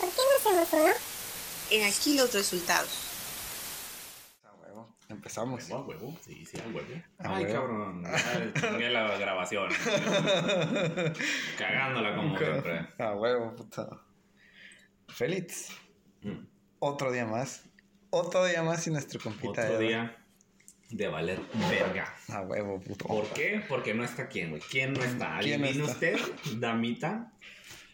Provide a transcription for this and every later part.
¿Por qué no hacemos uno? He aquí los resultados. A huevo. Empezamos. ¿A huevo? Sí, sí, a huevo. A Ay, huevo. cabrón. Chingué la grabación. Cagándola como siempre. A huevo, puta. Félix, Mm. otro día más. Otro día más y nuestro compita. Otro de- día de valer verga. A huevo, puto. ¿Por qué? Porque no está quién, güey. ¿Quién no está? ¿Quién no usted, damita?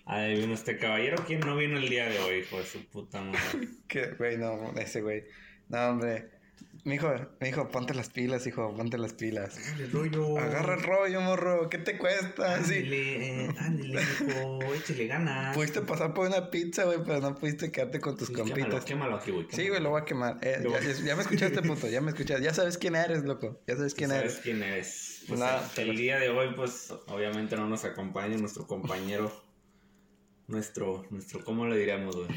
¿Adivina usted, caballero? ¿Quién no vino el día de hoy, hijo de su puta madre? Que, güey, no, ese güey. No, hombre. Mijo, mijo, ponte las pilas, hijo, ponte las pilas. El rollo. Agarra el rollo, morro, ¿qué te cuesta? Sí. Ándele, eh, ándele, hijo. Échale ganas. Pudiste pasar por una pizza, güey, pero no pudiste quedarte con tus Sí, compitas. Quémalo, quémalo aquí, güey. Sí, güey, lo voy a quemar. Eh, ya, voy- ya me escuchaste, puto, ya me escuchaste. Ya sabes quién eres, loco. Ya sabes quién ¿Sabes eres. quién eres? Pues No, el- pero- el día de hoy, pues, obviamente no nos acompaña nuestro compañero. Nuestro, nuestro, ¿cómo le diríamos, güey?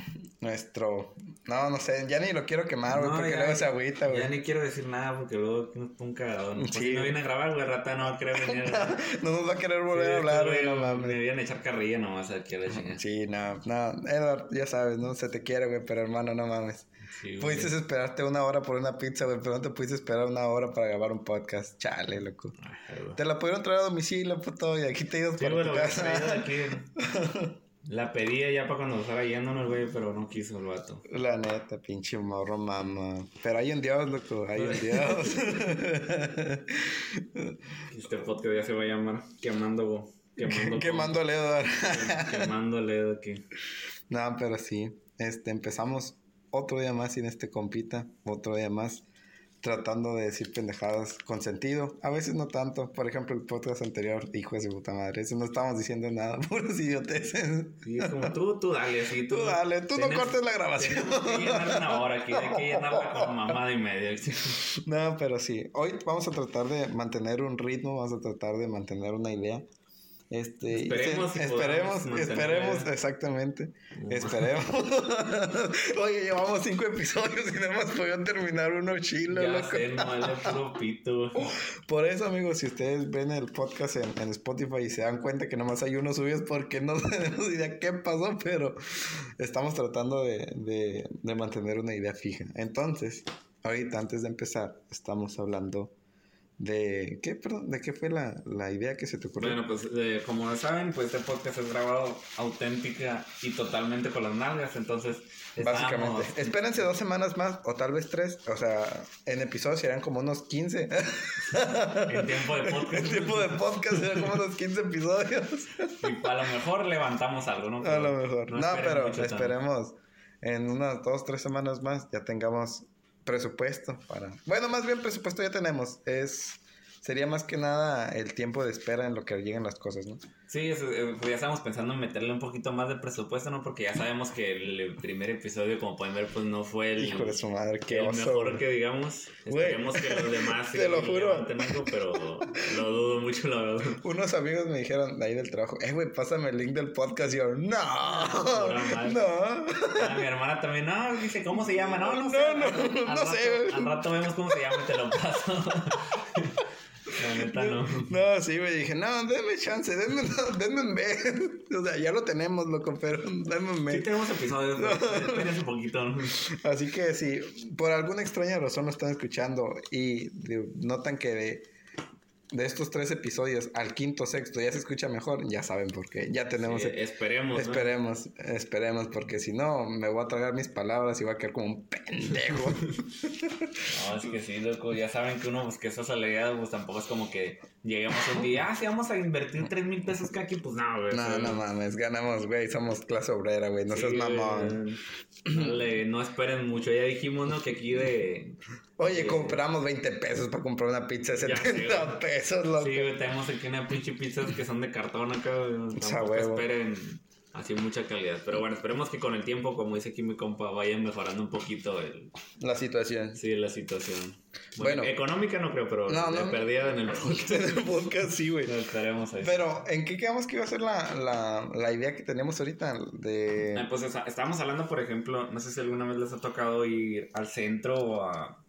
Nuestro. No, no sé, ya ni lo quiero quemar, güey, No, porque ya- luego se agüita, güey. Ya ni quiero decir nada porque luego nos pone un cagadón. Pues Sí. si no viene a grabar, güey, rata no va a querer venir. No nos va a querer volver a hablar, güey, no Me mames. vienen a echar carrilla nomás aquí a la chingada. Sí, no, no, Edward, ya sabes, no se te quiere, güey, pero hermano, no mames. Sí, güey. Pudiste esperarte una hora por una pizza, güey, pero no te pudiste esperar una hora para grabar un podcast. Chale, loco. Te la pudieron traer a domicilio, puto, y aquí te ibas Sí, para tu casa. aquí. La pedía ya para cuando estaba yéndonos, güey, pero no quiso el vato. La neta, pinche morro, mamá. Pero hay un Dios, loco, hay un Dios. Este podcast ya se va a llamar Quemando. Quemando. Quemando al Edward. Quemando el dedo aquí. No, pero sí. Este, empezamos otro día más sin este compita. Otro día más tratando de decir pendejadas con sentido. A veces no tanto. Por ejemplo, el podcast anterior, hijo de su puta madre. Eso no estábamos diciendo nada. Puros idioteces. Sí, es como tú, tú dale, así. Tú dale, tú no Tenemos- cortes la grabación. Tenemos que llenar una hora aquí, hay que llenarla con mamada y media. No, pero sí. Hoy vamos a tratar de mantener un ritmo. Vamos a tratar de mantener una idea. Este, Esperemos se- si esperemos, esperemos, exactamente. Esperemos. Oye, llevamos cinco episodios y no hemos podido terminar uno chilo, Ya loco. sé, no pito. Por eso, amigos, si ustedes ven el podcast en, en Spotify y se dan cuenta que nomás hay uno subido es porque no tenemos idea qué pasó, pero estamos tratando de, de, de mantener una idea fija. Entonces, ahorita antes de empezar, estamos hablando de... ¿Qué, perdón? ¿De qué fue la, la idea que se te ocurrió? Bueno, pues eh, como saben, pues este podcast es grabado auténtica y totalmente con las nalgas, entonces Básicamente. estábamos- Espérense dos semanas más o tal vez tres. O sea, en episodios serán como unos 15. en tiempo de podcast. El tiempo de podcast serán como unos 15 episodios. Y a lo mejor levantamos algo, ¿no? A lo mejor. No, pero mucho tanto. esperemos en unas dos, tres semanas más ya tengamos presupuesto para... Bueno, más bien presupuesto ya tenemos. Es... Sería más que nada el tiempo de espera en lo que lleguen las cosas, ¿no? Sí, es- eh, pues ya estamos pensando en meterle un poquito más de presupuesto, ¿no? Porque ya sabemos que el primer episodio, como pueden ver, pues no fue el, Hijo de su madre, qué el oso. mejor güey. que digamos. Güey. Esperemos que los demás Te lo juro. levanten algo, pero lo dudo mucho, la verdad. Unos amigos me dijeron de ahí del trabajo, eh, güey, pásame el link del podcast. Y yo, no, Pura madre. no. Ah, mi hermana también, no, dice, ¿cómo se llama? No, no, No, sé. no, Al- no sé, güey. Al rato vemos cómo se llama y te lo paso. La neta, no. No, sí, me dije, no, denme chance, denme, denme un mes. O sea, ya lo tenemos, loco, pero denme un Sí mes. tenemos episodios, pero espérense un poquito. Así que si por alguna extraña razón lo están escuchando y notan que de, de estos tres episodios al quinto, sexto ya se escucha mejor, ya saben por qué. Ya tenemos... Sí, esperemos. ¿no? Esperemos, esperemos, porque si no, me voy a tragar mis palabras y voy a quedar como un pendejo. No, es que sí, loco, ya saben que uno, pues que esas alegredas, pues tampoco es como que lleguemos un día, ah, sí, vamos a invertir 3 mil pesos cada quien, pues no, güey. o no, sea, no mames, ganamos, güey, somos clase obrera, güey, no sí, seas güey, mamón. No, le- no esperen mucho, ya dijimos, ¿no? Que aquí de... Oye, compramos 20 pesos para comprar una pizza de Ya sé, 70 güey. pesos, loco. Sí, güey, tenemos aquí una pinche pizzas que son de cartón acá, güey. Pues, a Tampoco huevo. esperen Así mucha calidad. Pero bueno, esperemos que con el tiempo, como dice aquí mi compa, vaya mejorando un poquito el, La situación. sí, la situación. Bueno. Bueno, económica no creo, pero No, perdida en el podcast. En el podcast, sí, güey. Lo esperemos ahí. Pero, ¿en qué quedamos que iba a ser la, la, la idea que tenemos ahorita? De... Ah, Pues o sea, estábamos hablando, por ejemplo, no sé si alguna vez les ha tocado ir al centro o a,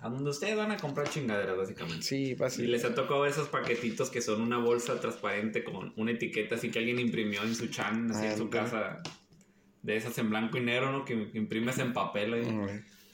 a donde ustedes van a comprar chingaderas, básicamente. Sí, Y fácil. les ha tocado esos paquetitos que son una bolsa transparente con una etiqueta así que alguien imprimió en su chan, así en su Ándale. casa. De esas en blanco y negro, ¿no? Que, que imprimes en papel ahí. Mm,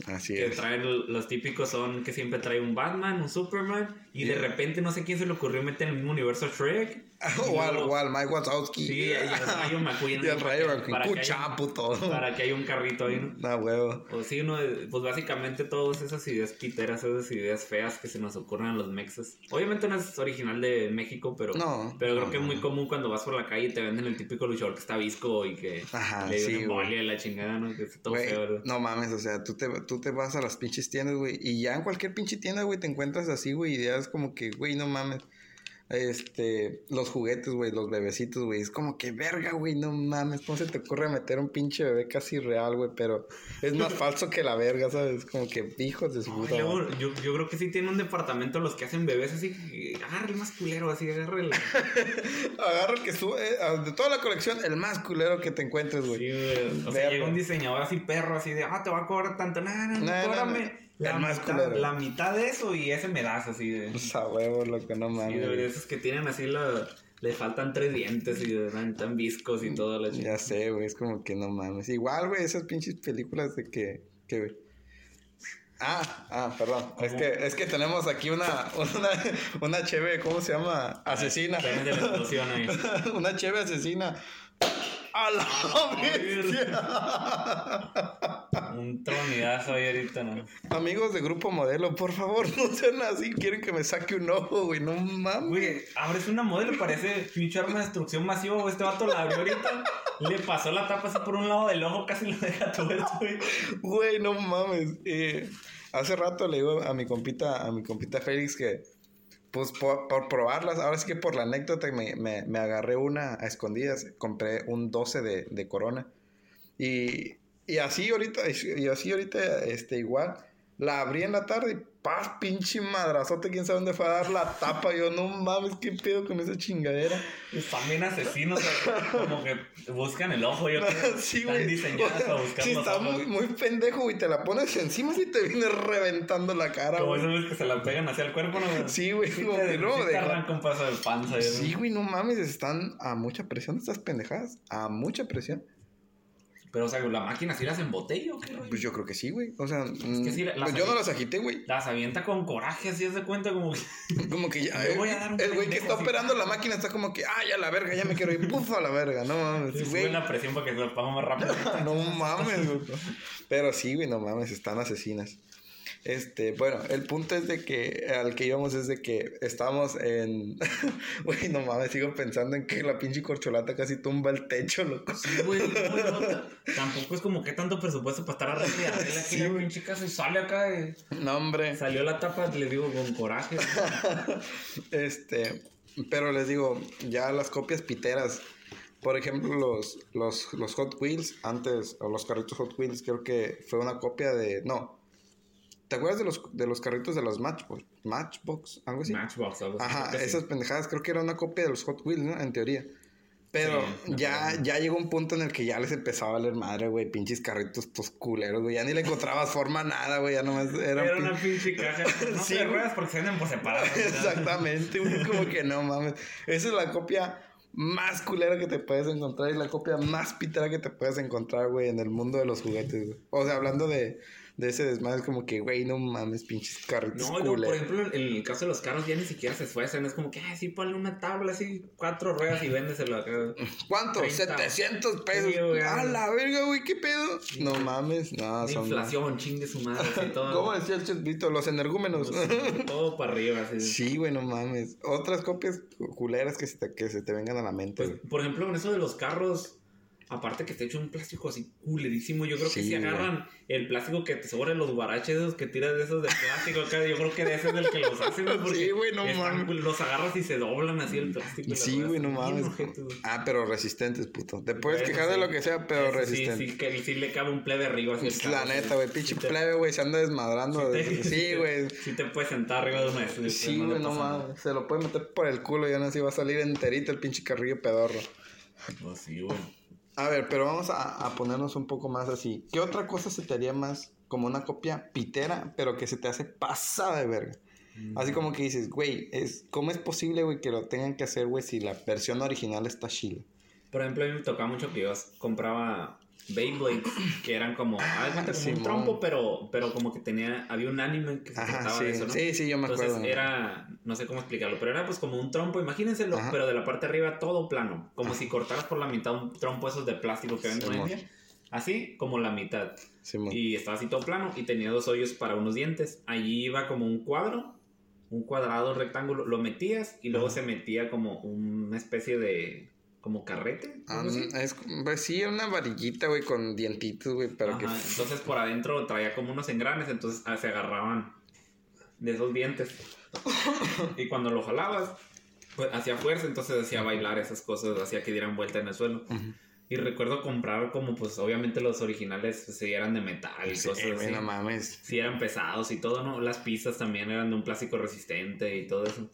Así Que es. traen los típicos son que siempre trae un Batman, un Superman. Y de repente no sé quién se le ocurrió meter en el mismo universo Shrek. o, al, o al Mike Wazowski. Sí, y el Rayo McQueen. Y Rayo McQueen. Para que haya- Cuchapo, todo. Para que haya un carrito ahí, ¿no? Ah, huevo. O sí, uno de- pues básicamente todas esas ideas piteras, esas ideas feas que se nos ocurren a los mexas. Obviamente no es original de México, pero, No, pero creo no, que es muy común cuando vas por la calle y te venden el típico luchador que está visco y que Ajá, le dio sí, una la chingada, ¿no? Que es todo Güey, feo, ¿verdad? no mames, o sea, tú te, tú te vas a las pinches tiendas, güey, y ya en cualquier pinche tienda, güey, te encuentras así, güey, ideas como que, güey, no mames. Este, los juguetes, güey, los bebecitos, güey, es como que verga, güey, no mames, ¿cómo se te ocurre meter un pinche bebé casi real, güey? Pero es más falso que la verga, ¿sabes? Como que hijos de su puta madre. yo, yo creo que sí tiene un departamento los que hacen bebés así que agarre el más culero, así agarre el... Agarra el que sube, eh, de toda la colección, el más culero que te encuentres, güey. Sí, güey. O sea, llega un diseñador así perro, así de, ah, te va a cobrar tanto. No, no, no, No, cóbrame. La, mitad, culero. la mitad de eso y ese me das así de... Pues a huevo, loco, no Sí, mames. de güey. esos que tienen así la... Le faltan tres dientes y están viscos y todo la Ya sé, güey, es como que no mames. Igual, güey, esas pinches películas de que... que... Ah, ah, perdón. Es que, es que tenemos aquí una, una, una cheve, ¿cómo se llama? Asesina. También de la explosión ahí. una cheve asesina. ¡A la bestia! Un tronidazo ahí ahorita, ¿no? Amigos de Grupo Modelo, por favor, no sean así. Quieren que me saque un ojo, güey. No mames. Güey, abres una modelo, parece pinche arma de destrucción masiva, güey. Este vato la abrió ahorita, le pasó la tapa así por un lado del ojo, casi lo deja tuerto, güey. Güey, no mames. Eh, hace rato le digo a mi compita, a mi compita Félix que, pues por, por probarlas, ahora sí que por la anécdota me, me, me agarré una a escondidas, compré un 12 de, de Corona. Y, y así ahorita, y así ahorita, este, igual, la abrí en la tarde y paz, pinche madrazote, quién sabe dónde fue a dar la tapa. Yo, no mames, qué pedo con esa chingadera. Están bien asesinos, como que buscan el ojo, yo creo. Sí, Están güey. diseñadas para buscar Sí, los está ojos. muy, muy pendejo, güey. Te la pones encima y te viene reventando la cara, Como esos güeyes que se la pegan hacia el cuerpo, ¿no? Sí, güey, Sí, te, no, sí te arranca un paso de panza. Sí, güey, no mames, están a mucha presión estas pendejadas. A mucha presión. Pero, o sea, ¿la máquina sí las embotella o qué? Pues yo creo que sí, güey. O sea, que sí, mm, las- pues yo no las agité, güey. Las avienta con coraje, así se cuenta como que... Como que ya. Voy a dar un el güey que está así. operando la máquina está como que, ah, ya la verga, ya me quiero ir. Puf, a la verga. No mames, Sí, güey. la presión para que se lo más rápido. No mames, güey. Pero sí, güey, no mames, están asesinas. Este, bueno, el punto es de que al que íbamos es de que estábamos en. Güey, no mames, sigo pensando en que la pinche corcholata casi tumba el techo, loco. Sí, güey, no, ta- tampoco es como que tanto presupuesto para estar y arregla aquí la pinche casa y sale acá. eh. No, hombre. Salió la tapa, le digo, con coraje. Este, pero les digo, ya las copias piteras, por ejemplo, los, los, los Hot Wheels, antes, o los carritos Hot Wheels, creo que fue una copia de, no, ¿te acuerdas de los, de los carritos de los Matchbox? Matchbox, algo así. Matchbox, algo así, Ajá, sí. esas pendejadas, creo que era una copia de los Hot Wheels, ¿no? En teoría. Pero Sí, ya, ya llegó un punto en el que ya les empezaba a valer madre, güey, pinches carritos estos culeros, güey, ya ni le encontrabas forma a nada, güey, ya nomás Era pin- una pinche caja. No Sí, te ruedas porque se venden por separado. Exactamente, güey. Como que no mames. Esa es la copia más culera que te puedes encontrar y la copia más pitera que te puedes encontrar, güey, en el mundo de los juguetes, güey. O sea, hablando de, de ese desmadre, es como que, güey, no mames, pinches carritos No, no, por ejemplo, en el caso de los carros ya ni siquiera se esfuerzan. Es como que, ay, sí, ponle una tabla así, cuatro ruedas y véndeselo. ¿Cuánto? 30. 700 pesos. Sí. A la verga, güey, ¿qué pedo? No mames, no, son... inflación, chingue su madre, así todo. ¿Cómo decía el chespito? Los energúmenos. todo para arriba, así. Sí, güey, no mames. Otras copias culeras que se te, que se te vengan a la mente, Pues, por ejemplo, en eso de los carros, Aparte que está hecho un plástico así culerísimo. Yo creo que si güey. agarran el plástico que te sobra los guaraches esos que tiras de esos de plástico acá, yo creo que de ese es el que los hacen, güey. porque Sí, güey, no están- mames. Los agarras y se doblan así el plástico. Sí, güey, no mames. Ah, pero resistentes, puto. Te puedes quejar de lo que sea, pero Eso resistente. Sí, sí, que sí le cabe un plebe arriba. Así el La neta, güey, pinche te- plebe, güey, se anda desmadrando. sí te- Sí, te- güey. Sí te puedes sentar arriba de una de. Sí, güey, no mames. Se lo puede meter por el culo y aún así va a salir enterito el pinche carrillo pedorro. Pues sí, güey. A ver, pero vamos a, a ponernos un poco más así. ¿Qué otra cosa se te haría más como una copia pitera, pero que se te hace pasada de verga? Así como que dices, güey, es, ¿cómo es posible, güey, que lo tengan que hacer, güey, si la versión original está chila? Por ejemplo, a mí me tocaba mucho que yo compraba Beyblades, que eran como, cuenta, como Simón. un trompo, pero, pero como que tenía, había un anime que se Ajá, trataba sí. de eso, ¿no? Sí, sí, yo me Entonces acuerdo. era, no sé cómo explicarlo, pero era pues como un trompo, imagínenselo, Ajá. pero de la parte de arriba todo plano, como si cortaras por la mitad un trompo esos de plástico que venden hoy en día. Así como la mitad. Simón. Y estaba así todo plano y tenía dos hoyos para unos dientes. Allí iba como un cuadro, un cuadrado rectángulo, lo metías y luego se metía como una especie de, como carrete. Así. es, pues sí, una varillita, güey, con dientitos, güey, pero que... Ajá, Entonces por adentro traía como unos engranes, entonces ah, se agarraban de esos dientes. y cuando lo jalabas, pues hacía fuerza, entonces hacía bailar esas cosas, hacía que dieran vuelta en el suelo. Ujú. Y recuerdo comprar como pues obviamente los originales pues, sí eran de metal y Sí, cosas así. no mames. Sí eran pesados y todo, ¿no? Las pistas también eran de un plástico resistente y todo eso.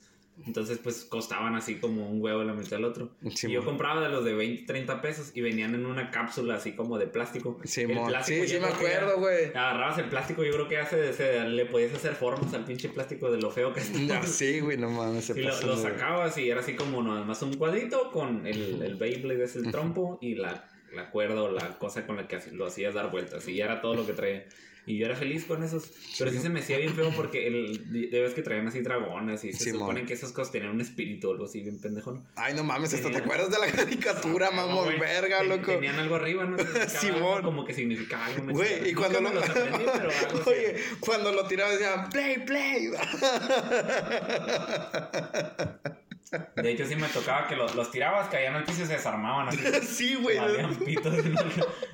Entonces, pues costaban así como un huevo la mitad del otro. Sí, y yo compraba de los de 20, 30 pesos y venían en una cápsula así como de plástico. Sí, El plástico sí, sí me acuerdo, güey. Agarrabas el plástico, yo creo que hace, se- le podías hacer formas al pinche plástico de lo feo que estaba. Sí, güey, no mames. Se Y lo, pasó lo de- sacabas y era así como nada más un cuadrito con el, el Beyblade, es el trompo, y la, la cuerda o la cosa con la que lo hacías dar vueltas. Y ya era todo lo que traía. Y yo era feliz con esos. Pero sí se me hacía bien feo porque el, de vez que traían así dragones y se Simón. suponen que esas cosas tenían un espíritu o algo así bien pendejo, ¿no? Ay, no mames, hasta te acuerdas de la caricatura, No, mamón, verga, loco. Tenían algo arriba, ¿no? Simón. Como que significaba algo. Güey, y cuando lo... aprendí, pero algo así. Oye, cuando lo tiraba decía, play, play. De hecho, sí me tocaba que los, los tirabas, caían al piso y se desarmaban así. sí, güey. Valían pitos,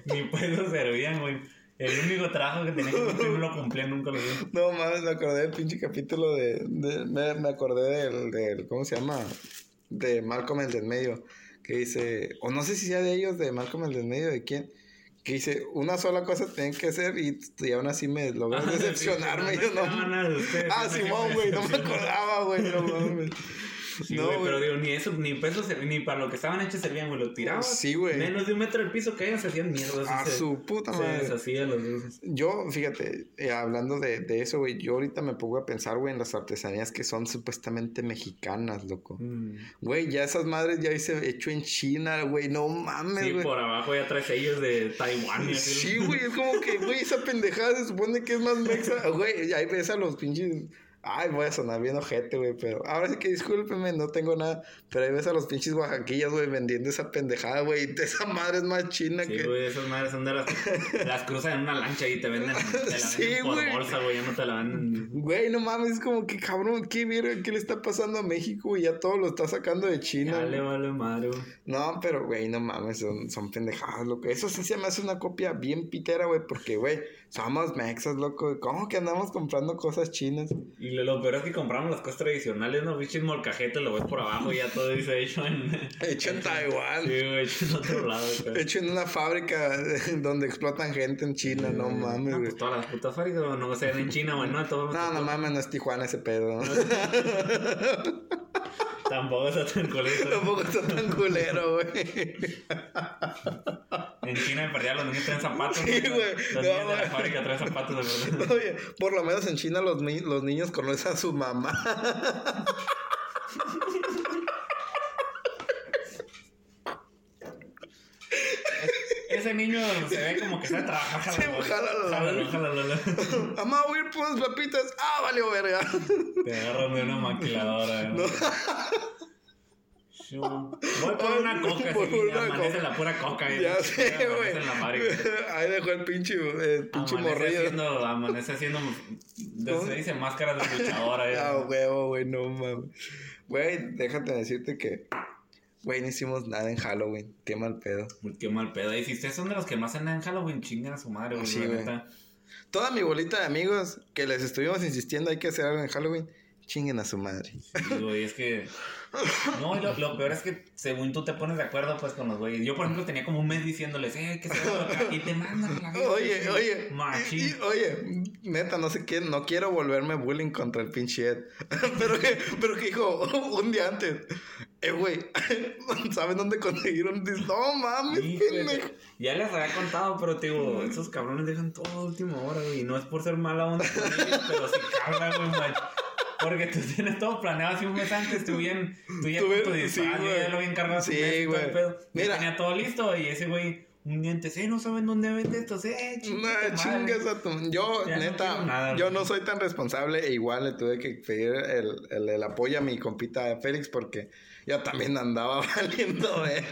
ni pesos servían, güey. El único trabajo que tenía que cumplir no lo cumplía, nunca lo vi. No mames, me acordé del pinche capítulo de. de- me, me acordé del, del. ¿Cómo se llama? De Malcolm el del medio. Que dice. O no sé si sea de ellos, de Malcolm el del medio, de quién. Que dice, una sola cosa tienen que hacer y, y aún así me logró decepcionarme. Sí, yo no. no, no, no, ustedes, ah, Simón, güey, no me acordaba, güey, no mames. Sí, no, güey, pero digo, ni eso, ni pesos, ni para lo que estaban hechos servían, güey. Lo tirabas. Sí, güey. Menos de un metro del piso caían, se hacían mierda. A se- su puta Se madre. deshacían los dulces. Yo, fíjate, eh, hablando de, de eso, güey, yo ahorita me pongo a pensar, güey, en las artesanías que son supuestamente mexicanas, loco. Mm. Güey, ya esas madres ya hice hecho en China, güey, no mames, Sí, güey. por abajo ya trae sellos de Taiwán y así. Sí, güey, es como que, güey, esa pendejada se supone que es más mexa. Güey, ahí ves a los pinches. Ay, voy a sonar bien ojete, güey, pero ahora sí que discúlpeme, no tengo nada. Pero ahí ves a los pinches oaxaquillas, güey, vendiendo esa pendejada, güey. Esa madre es más china Sí, que. güey, esas madres son de las las cruzan en una lancha y te venden, te la venden Sí, por bolsa, güey, ya no te la venden. Güey, no mames, es como que cabrón, ¿qué, verga, ¿qué le está pasando a México? güey? Ya todo lo está sacando de China. Vale, güey. vale, madre, güey. No, pero, güey, no mames, son, son pendejadas, loco. Eso sí se me hace una copia bien pitera, güey, porque, güey, somos mexas, loco. ¿Cómo que andamos comprando cosas chinas? Y lo, lo peor es que compramos las cosas tradicionales, ¿no? Bichis molcajete, lo ves por abajo y ya todo dice hecho en... Hecho en Taiwán. Sí, güey, hecho en otro lado. güey. Hecho en una fábrica donde explotan gente en China, no mames, No, güey. pues todas las putas fábricas, güey, no sé, en China, güey, no, todo. No, no mames, no es Tijuana ese pedo. Tampoco está tan culero. Tampoco está tan culero, güey. En China, me perdía, los niños traen zapatos. Sí, güey. Los No, niños de la fábrica traen zapatos, de verdad. Oye, por lo menos en China los, ni- los niños conocen a su mamá. Ese niño se ve como que sabe trabajar. Sí, jálalo, Jálalo, jálalo. Mamá, voy a ir por unas papitas. Ah, valió verga. Te agarran de una maquiladora. ¿no? Shoo. Voy por una coca, Por una amanece coca. la pura coca. y- Ya sé, güey. Ahí dejó el pinche, el pinche Amanece morrillo. haciendo, amanece haciendo, ¿Cómo? se dice máscaras de luchadora. ¿eh? Ah, huevo, güey, no mames. Güey, déjate decirte que Güey, no hicimos nada en Halloween. Qué mal pedo. Qué mal pedo. Y si ustedes son de los que más andan en Halloween, chingan a su madre, güey. Sí, güey. Toda mi bolita de amigos que les estuvimos insistiendo hay que hacer algo en Halloween, chinguen a su madre. Sí, güey, es que. No, y lo, lo peor es que según tú te pones de acuerdo, pues con los güeyes. Yo, por ejemplo, tenía como un mes diciéndoles, eh, que algo acá. Y te mandan la verga, Oye, sí, oye, y- y- oye, neta, no sé qué, no quiero volverme bullying contra el pinche Ed. pero que, pero que dijo un día antes, eh, güey, ¿sabes dónde consiguieron? dis- No mames, de- pendejo. Ya les había contado, pero te digo, esos cabrones dejan todo a última hora, güey. Y no es por ser mala onda con ellos, pero sí güey, macho. Porque tú tienes todo planeado así un mes antes, tú bien, tú ya Tú bien- sí, yo ya lo hace un Sí, güey. tenía todo listo y ese güey, un día antes, eh, no saben dónde vende esto, eh, No, chingas a tu... Yo, Ya neta, nada, yo no soy tan responsable e igual le tuve que pedir el, el, el apoyo a mi compita Félix porque yo también andaba valiendo, eh.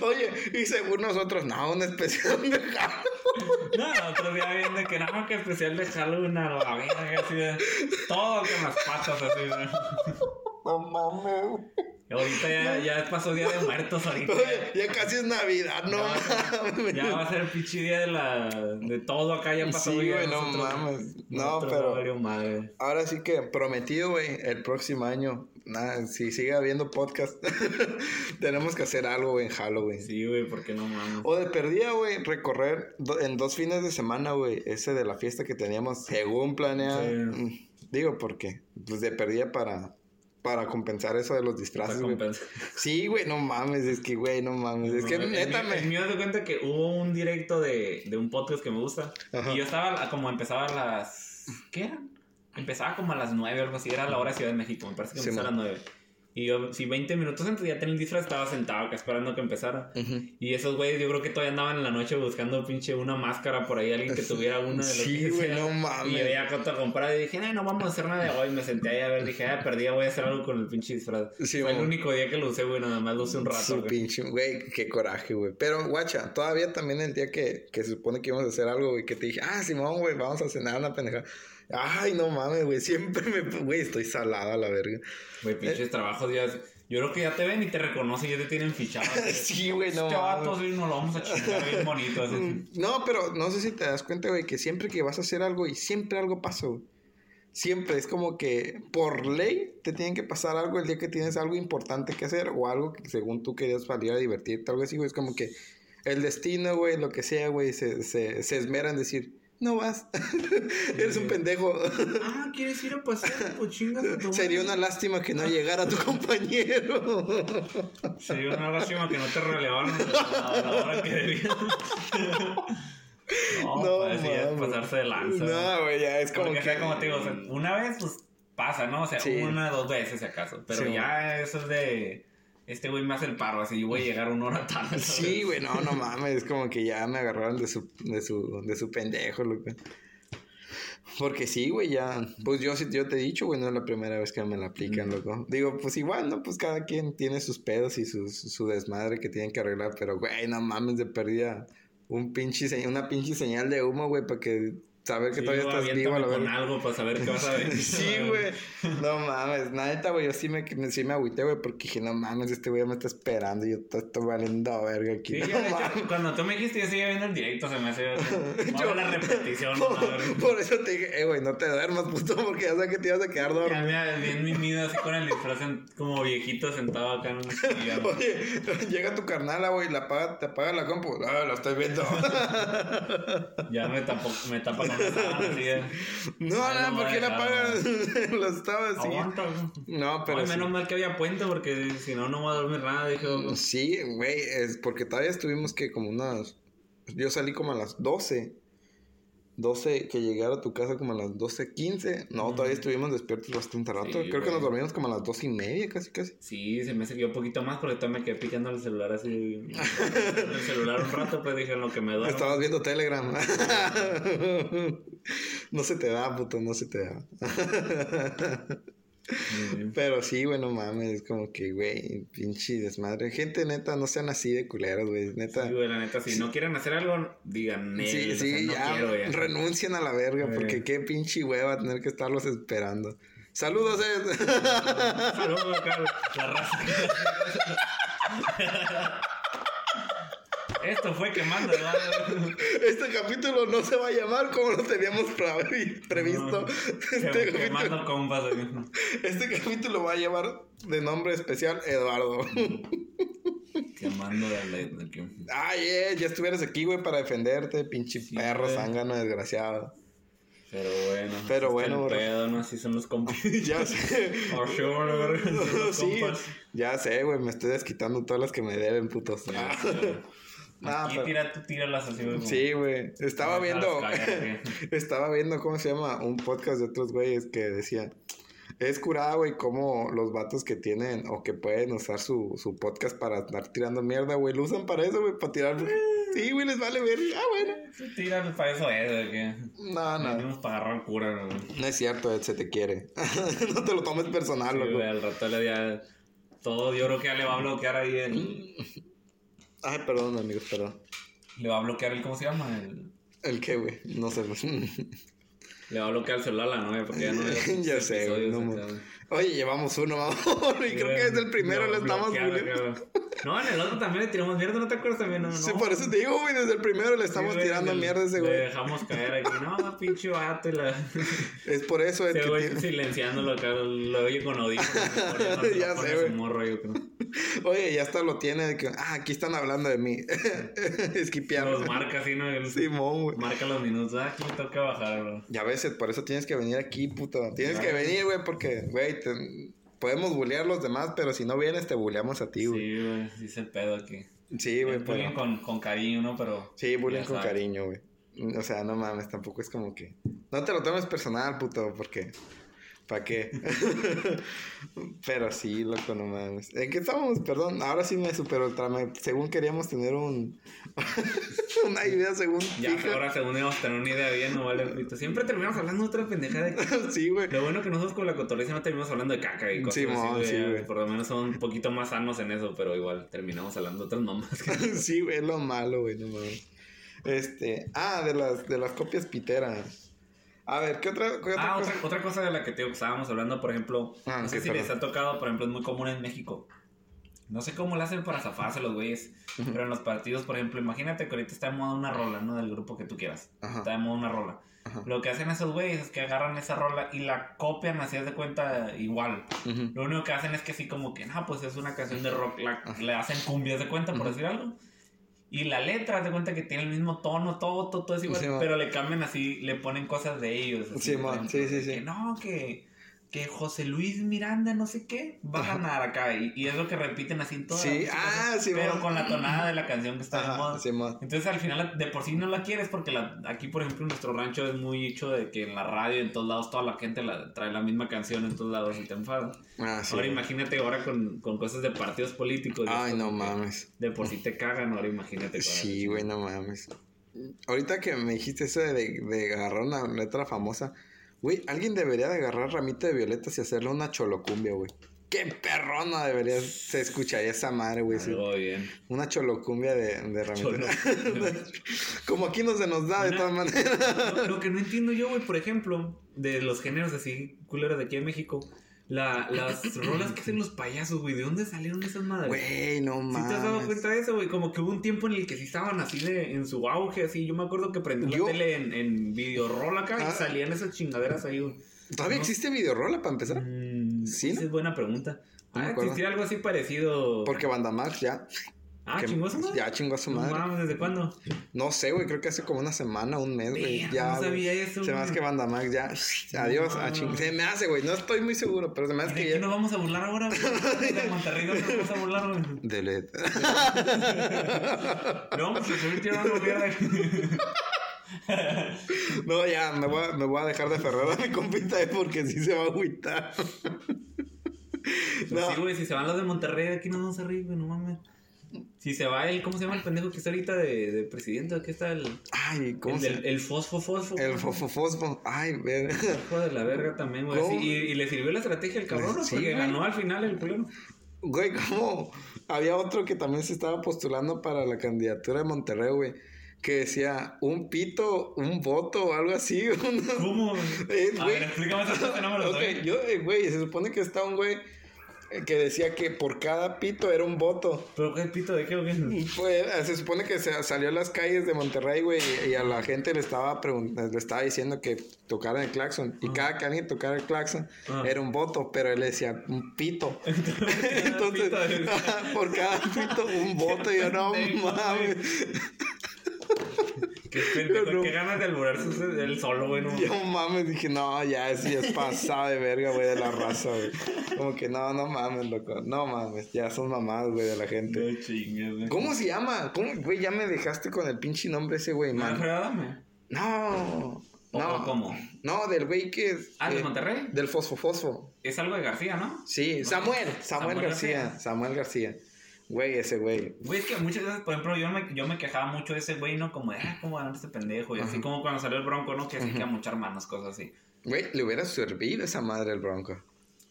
Oye, y según nosotros, no, un especial de Halloween. No, otro día bien de que no, que especial de Halloween a la verga, así de todo con las patas, así de. No mames, ahorita ya, ya pasó Día de Muertos, ahorita. Ya casi es Navidad, no Ya va a ser- mames. Ya va a ser el pinche día de la de todo acá ya pasó Sí, güey, no mames. No, pero- madre. Ahora sí que prometido, güey, el próximo año, nada, si sigue habiendo podcast, tenemos que hacer algo en Halloween. Sí, güey, porque no mames. O de perdida, güey, recorrer do- en dos fines de semana, güey, ese de la fiesta que teníamos según planeado. Sí. Mm, Digo, ¿por qué? Pues de perdida para, para compensar eso de los disfraces, güey. Sí, güey, no mames, es que, güey, no mames. Es que neta el, me... el mío de cuenta que hubo un directo de, de un podcast que me gusta. Ajá. Y yo estaba como empezaba a las. ¿Qué eran? Empezaba como a las 9 o algo así. Era la hora de Ciudad de México. Me parece que Sí, empezaba a las 9. Y yo, si 20 minutos antes ya tenía el disfraz, estaba sentado acá esperando que empezara. Y esos güeyes, yo creo que todavía andaban en la noche buscando pinche una máscara por ahí, alguien que tuviera una de lo Sí, güey, no Y mames. yo ya con comprado y dije, "Ay, no vamos a hacer nada de hoy. Me senté ahí a ver, dije, ah, perdí, voy a hacer algo con el pinche disfraz. Sí, Fue el único día que lo usé, güey, nada más lo usé un rato. Su güey. pinche, güey, qué coraje, güey. Pero, guacha, todavía también el día que, que se supone que íbamos a hacer algo, güey, que te dije, ah, Simón, güey, vamos a cenar una pendeja. Ay, no mames, güey, siempre me, güey, estoy salada a la verga. Güey, pinches trabajos ya. Yo creo que ya te ven y te reconocen, ya te tienen fichado. Sí, güey, no Este vato, sí, nos lo vamos a chingar bien bonito. así. Mm, No, pero no sé si te das cuenta, güey, que siempre que vas a hacer algo y siempre algo pasa, güey. Siempre es como que por ley te tienen que pasar algo el día que tienes algo importante que hacer o algo que según tú querías salir a divertirte, algo así, güey. Es como que el destino, güey, lo que sea, güey, se, se, se esmera en decir, no vas, eres un pendejo. Ah, ¿quieres ir a pasar? Pues chingas a tu Sería una lástima que no llegara tu compañero. Sería una lástima que no te relevaron a la hora que debían. No, No, pues es pasarse de lanza. no, güey, ya es como Porque, que... sea, como te digo, o sea, una vez, pues pasa, ¿no? O sea, Sí. una, dos veces si acaso. Pero Sí, ya eso es de. Este güey me hace el paro, así yo voy a llegar una hora tarde. ¿sabes? Sí, güey, no, no mames, es como que ya me agarraron de su, de su, de su pendejo, loco. Porque sí, güey, ya, pues yo yo te he dicho, güey, no es la primera vez que me la aplican, loco. Digo, pues igual, ¿no? Pues cada quien tiene sus pedos y sus, su desmadre que tienen que arreglar, pero, güey, no mames, de perdida un pinche, una pinche señal de humo, güey, para que saber que Sí, todavía estás vivo verga. con algo para saber qué vas a ver. Sí, güey. No mames. Neta, güey, yo sí me, sí me agüité, güey, porque dije, no mames, este güey me está esperando y yo estoy, estoy valiendo verga aquí. Sí, no ya, de hecho, mames. cuando tú me dijiste, yo seguía viendo el directo, se me hace. Yo- la repetición, Por, por eso te dije, eh, güey, no te duermas, puto, porque ya sé que te ibas a quedar Ya dormido. me bien mimido así con el disfraz como viejito sentado acá en un sillón. Oye, llega tu carnala, güey, la apaga, te apaga la compu. Ah, la estoy viendo. Ya me tapó, me tapa no, no, no ¿por me qué la apagas? lo estaba así. Aguanta. No, pero Ay, sí. menos mal que había puente porque si no, no voy a dormir nada. Dije, oh, Sí, güey, es porque todavía estuvimos que como unas... Yo salí como a las 12. 12, que llegara a tu casa como a las 12.15. No, todavía estuvimos despiertos bastante rato. Sí, Creo que nos dormimos como a las 12 y media, casi, casi. Sí, se me siguió un poquito más porque todavía me quedé picando el celular así. el celular un rato, pues dije en lo que me duermo. Estabas viendo Telegram. no se te da, puto, no se te da. Pero sí, güey, no mames, es como que, güey, pinche desmadre. Gente, neta, no sean así de culeros, güey, neta. Sí, güey, la neta, si no quieren hacer algo, digan, Sí, o sí, sea, no ya, quiero, ya. renuncien a la verga, Eh. porque qué pinche hueva tener que estarlos esperando. Saludos, Ed. Saludos acá, la raza. Esto fue quemando el barrio. Este capítulo no se va a llamar como lo teníamos pre- previsto. Este, capítulo, Quemando compas. este capítulo va a llevar de nombre especial Eduardo. Quemando de la... que- Ay, eh, ya estuvieras aquí, güey, para defenderte, pinche Sí, perro güey. zángano desgraciado. Pero bueno. Pero bueno, el pedo, ¿no? Así son los compas. Ya sé. For sure, sí, compas. ya sé, güey, me estoy desquitando todas las que me deben, putos. Ah. Ah, Aquí pero- tira, tú tíralas así, güey. como- Sí, güey. Estaba viendo. estaba viendo, ¿cómo se llama? Un podcast de otros güeyes que decían. Es curada, güey, cómo los vatos que tienen o que pueden usar su, su podcast para estar tirando mierda, güey, lo usan para eso, güey, para tirar. Sí, güey, les vale ver. Ah, bueno. Sí, Tiran para eso es, güey. que No, no. Venimos para agarrar cura, güey. No es cierto, Ed, se te quiere. no te lo tomes personal, Sí, loco. güey, al rato le ya todo, yo creo que ya le va a bloquear ahí el, Ay, perdón, amigos, perdón. le va a bloquear el, ¿cómo se llama? El, ¿El qué, güey? No sé. le va a bloquear el celular a la novia porque ya no es Ya sé, güey, no Oye, llevamos uno, vamos. y creo que es el primero, le estamos bulleando. No, en el otro también le tiramos mierda, ¿no te acuerdas también? No, no. Sí, por eso te digo, güey, desde el primero le estamos Sí, güey, tirando le- mierda a ese Le güey. dejamos caer aquí, no, pinche vato, y la... Es por eso, Ed, Ese que güey tiene- silenciándolo acá, lo oye con audífonos. Ya sé, güey. Morro, yo creo. Oye, ya hasta lo tiene de que, ah, aquí están hablando de mí. Esquipear. Los marca así, ¿no? El- Simón, güey. Marca los minutos. Ah, aquí me toca bajar, bro. Ya ves, por eso tienes que venir aquí, puto. Tienes Ya. que venir, güey, porque, güey, te- podemos bullear a los demás, pero si no vienes, te bulleamos a ti, güey. Sí, güey, sí es el pedo aquí. Sí, güey, Es bullying pero... con, con cariño, ¿no? Pero. Sí, bullying con cariño, güey. O sea, no mames, tampoco es como que... No te lo tomes personal, puto, porque... ¿Para qué? Pero sí, loco, no mames. ¿En qué estábamos? Perdón, ahora sí me superó el trama. Según queríamos tener un... una idea según... Ya, fija. ahora según íbamos a tener una idea bien, no vale. Siempre terminamos hablando de otra pendejada. de- sí, güey. Lo bueno que nosotros con la cotorriza no terminamos hablando de caca y cosas Sí, así, sí, güey. güey. Por lo menos son un poquito más sanos en eso, pero igual terminamos hablando de otras mamás. que- sí, güey, es lo malo, güey, no mames. Este... Ah, de las, de las copias piteras. A ver, ¿qué otra, qué otra Ah, cosa? otra, otra cosa de la que te estábamos hablando, por ejemplo, Ah, no sé si les ha tocado, por ejemplo, es muy común en México. No sé cómo lo hacen para zafarse los güeyes, pero en los partidos, por ejemplo, imagínate que ahorita está de moda una rola, ¿no? Del grupo que tú quieras. Ajá. Está de moda una rola. Ajá. Lo que hacen esos güeyes es que agarran esa rola y la copian así de cuenta igual. Ujú. Lo único que hacen es que así como que, no, pues es una canción de rock, la- le hacen cumbias de cuenta, por Ujú. decir algo. Y la letra, de cuenta que tiene el mismo tono, todo, todo, todo es igual, Sí, man. pero le cambian así, le ponen cosas de ellos. así, Sí, man, sí, sí, sí. Que no, que, que José Luis Miranda, no sé qué, va a ganar acá. Y, y es lo que repiten así en todas Sí, las ah, sí, Pero man. con la tonada de la canción que está de Ajá, moda. sí. Entonces al final de por sí no la quieres porque la, aquí por ejemplo nuestro rancho es muy hecho de que en la radio en todos lados toda la gente la, trae la misma canción en todos lados y te enfadas. Ah, sí. ahora imagínate ahora con, con cosas de partidos políticos. Ay, no mames. De por sí te cagan, ahora imagínate. Sí, güey, no mames. Ahorita que me dijiste eso de, de agarrar una letra famosa, güey, alguien debería de agarrar ramito de violetas y hacerle una cholocumbia, güey. Qué perrona debería se escucharía esa madre, güey. sí. Algo bien. Una cholocumbia de, de. Cholo. Como aquí no se nos da, de todas maneras. Lo, lo que no entiendo yo, güey, por ejemplo, de los géneros así culeros de aquí en México, la, las rolas que hacen los payasos, güey, ¿de dónde salieron esas madres? Güey, no ¿Sí mames. te has dado cuenta de eso, güey? Como que hubo un tiempo en el que sí estaban así de, en su auge, así. Yo me acuerdo que prendí la tele en, en videoroll acá Ah. y salían esas chingaderas ahí, güey. ¿Todavía No. existe videorola para empezar? Mm, ¿Sí, Esa no? es buena pregunta. Ah, existía algo así parecido. Porque Bandamax ya. Ah, que- chingó su madre. Ya chingó a su No madre. mames, ¿desde cuándo? No sé, güey, creo que hace como una semana, un mes, güey. Ya, no güey. sabía eso, Se me hace güey. que Bandamax ya. Adiós, a No. ching- Se me hace, güey. No estoy muy seguro, pero se me ¿Y hace que ya. nos vamos a burlar ahora, güey? De Monterrey no nos vamos a burlar, güey. Delete. No, pues se subir tirando mierda. No, ya, me voy, a, me voy a dejar de ferrar a mi compita eh, porque sí se va a agüitar. Pues No. sí, güey, si se van los de Monterrey, aquí nos vamos a reír, güey, no mames. Si se va el, ¿cómo se llama el pendejo que está ahorita de, de presidente? Aquí está el, Ay, ¿cómo el, se del- el fosfo fosfo. El güey. fofofosfo. Ay, ver. Hijo de la verga también, güey. Así, y, y le sirvió la estrategia al cabrón, ¿no? Sí, Porque güey. ganó al final el culero. Güey, ¿cómo? Había otro que también se estaba postulando para la candidatura de Monterrey, güey. Que decía un pito, un voto o algo así. ¿Cómo? Eh, a güey. ver, explícame parte, no me lo Ok, sabía. yo, eh, güey, se supone que está un güey que decía que por cada pito era un voto. ¿Pero qué pito de qué o qué? Pues, se supone que se salió a las calles de Monterrey, güey, y a la gente le estaba preguntando, le estaba diciendo que tocaran el claxon. Y cada que alguien tocara el claxon Ah. era un voto, pero él decía un pito. Entonces, pito por cada pito un voto. Y yo, no mames. Qué pendejo, No. qué ganas de alborarse él solo, güey. No. Yo mames, dije, no, ya es, ya es pasada de verga, güey, de la raza, güey. Como que no, no mames, loco. No mames, ya son mamadas, güey, de la gente. No chingues, güey. ¿Cómo se llama? ¿Cómo, güey? Ya me dejaste con el pinche nombre ese, güey, ¿No, man. No. ¿O- No. cómo? No, del güey que. Ah, ¿de que- Monterrey? Del fosfofosfo. Es algo de García, ¿no? Sí, Samuel. Samuel, Samuel García. García. Samuel García. Güey, ese güey. Güey, es que muchas veces, por ejemplo, yo me, yo me quejaba mucho de ese güey, ¿no? Como de, ah, ¿cómo ganar este pendejo? Y así Ajá. como cuando salió el Bronco, ¿no? Que así que a muchar manos, cosas así. Güey, le hubiera servido esa madre al bronco.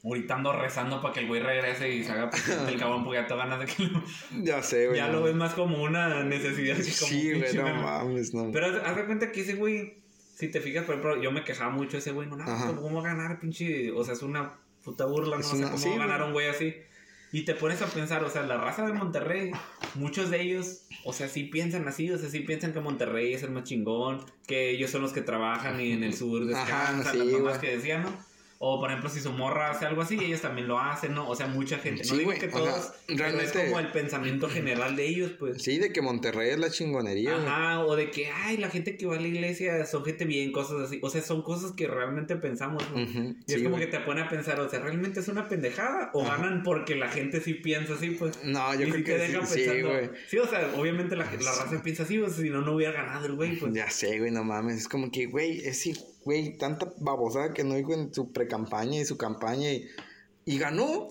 Gritando, rezando para que el güey regrese y se haga el cabrón, porque ya te ganas de que lo- Ya sé, güey. ya no. lo ves más como una necesidad que como Sí, güey, no mames, no. Pero haz, de cuenta que ese güey, si te fijas, por ejemplo, yo me quejaba mucho de ese güey, no, no. ¿cómo ganar, pinche? O sea, es una puta burla, no Es sé una- cómo sí, a ganar un güey así. Y te pones a pensar, o sea, la raza de Monterrey, muchos de ellos, o sea, sí piensan así, o sea, sí piensan que Monterrey es el más chingón, que ellos son los que trabajan y en el sur Ajá, descansan, sí, las mamás que decían, ¿no? O por ejemplo, si su morra hace algo así, ellos también lo hacen, ¿no? O sea, mucha gente. Sí, no digo que o sea, todos, pero es como el pensamiento general de ellos, pues. Sí, de que Monterrey es la chingonería. Ajá, o de que, ay, la gente que va a la iglesia son gente bien, cosas así. O sea, son cosas que realmente pensamos, ¿no? Y es sí, como que te pone a pensar, o sea, ¿realmente es una pendejada? ¿O Ajá. ganan porque la gente sí piensa así? Pues. No, yo y creo sí que te deja sí, sí, pensando. güey. Sí, o sea, obviamente la, la raza piensa así, pues si no, no hubiera ganado el güey, pues. Ya sé, güey, no mames. Es como que, güey, ese güey, tanta babosada que no dijo en su pre-campaña y su campaña y, y ganó.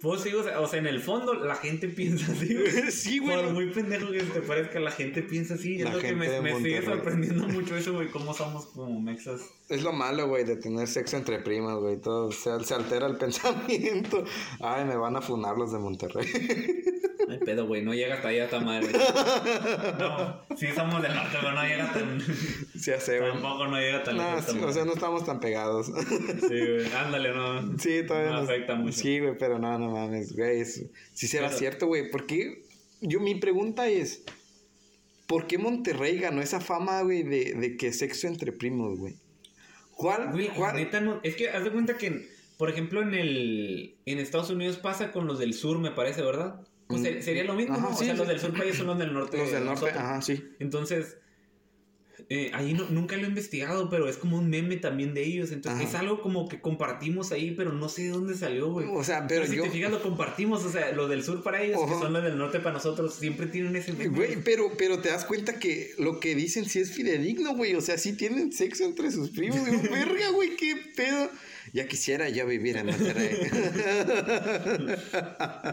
Pues sí, o sea, o sea, en el fondo la gente piensa así, güey. sí, güey. Por muy pendejo que te parezca, la gente piensa así. Es La lo que me, me sigue sorprendiendo mucho eso, güey, cómo somos como mexas. Es lo malo, güey, de tener sexo entre primas, güey. Todo se, se altera el pensamiento. Ay, me van a funar los de Monterrey. Ay, pedo, güey, no llega hasta allá esta madre. No, sí somos del norte, pero no llega tan. sí, sé, güey. Tampoco no llega tan No, lejos. esta sí, o sea, no estamos tan pegados. Sí, güey, ándale, no. sí, todavía No afecta mucho. Sí, güey, pero no, no mames, güey. Sí será Pero- cierto, güey. ¿Por qué? Yo, mi pregunta es... ¿Por qué Monterrey ganó esa fama, güey, de, de que sexo entre primos, güey? ¿Cuál? Güey, cuál? neta no. Es que haz de cuenta que, por ejemplo, en el. En Estados Unidos pasa con los del sur, me parece, ¿verdad? Pues Mm, ser- sería lo mismo, ajá, ¿no? sí, o sea, los del sur ellos son los del norte. Los del de norte, nosotros. ajá, sí. Entonces, eh, ahí no- nunca lo he investigado, pero es como un meme también de ellos. Entonces, Ajá. es algo como que compartimos ahí, pero no sé de dónde salió, güey. O sea, pero si yo... te fijas, lo compartimos. O sea, lo del sur para ellos, que son los del norte para nosotros, siempre tienen ese meme. Güey, pero, pero te das cuenta que lo que dicen sí es fidedigno, güey. O sea, sí tienen sexo entre sus primos. Digo, verga, güey, qué pedo. Ya quisiera yo vivir en Monterrey.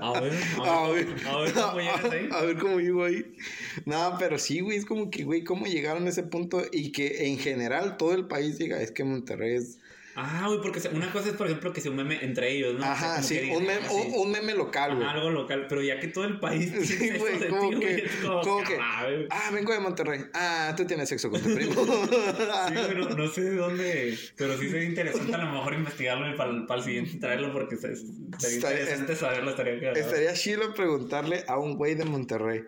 A ver, A ver, a ver cómo llegas ahí. A ver cómo llego ahí. No, pero sí, güey, es como que, güey, cómo llegaron a ese punto y que en general todo el país diga, es que Monterrey es... Ah, güey, porque una cosa es, por ejemplo, que sea un meme entre ellos, ¿no? O sea, Ajá, sí, que un meme, un, un meme local, güey. Algo local, pero ya que todo el país Sí, güey, como que, es como, como que, ah, ah, vengo de Monterrey. Ah, tú tienes sexo con tu primo. Sí, güey, no, sé de dónde, pero sí sería interesante a lo mejor investigarlo y para, para el siguiente traerlo porque se- sería Estaría- interesante saberlo. Estaría chido preguntarle a un güey de Monterrey.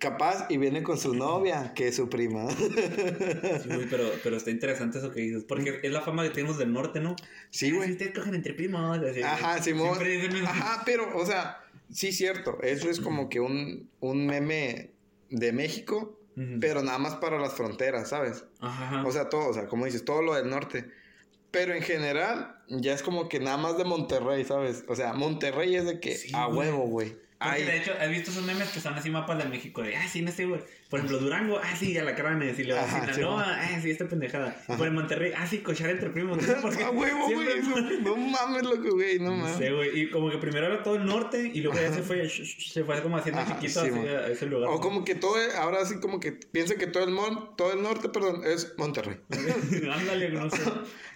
Capaz y viene con su novia, que es su prima. Sí, güey, pero, pero está interesante eso que dices, porque es la fama que tenemos del norte, ¿no? Sí, Ah, güey. ustedes cogen entre primos. así, Ajá, Simón. Siempre. Ajá, pero, o sea, sí, cierto. Eso es como que un, un meme de México, pero nada más para las fronteras, ¿sabes? Ajá. O sea, todo, o sea, como dices, todo lo del norte. Pero en general, ya es como que nada más de Monterrey, ¿sabes? O sea, Monterrey es de que Sí, a huevo, güey. Porque de hecho, he visto esos memes que son así mapas de México. De, ah, sí, no sé, güey. Por ejemplo, Durango, ah, sí, Alacranes. Y luego Ajá, Sinaloa, ah, sí, esta pendejada. Por el Monterrey, ah, sí, cochar entre primos. No sé por qué. a huevo, güey. Ponen- No mames, loco, güey, no No mames. sé, güey. Y como que primero era todo el norte y luego ya se fue, se fue como haciendo Ajá, chiquito sí, así a ese lugar. O como que todo, ahora sí como que piensa que todo el, mon- todo el norte, perdón, es Monterrey. Ándale, no sé.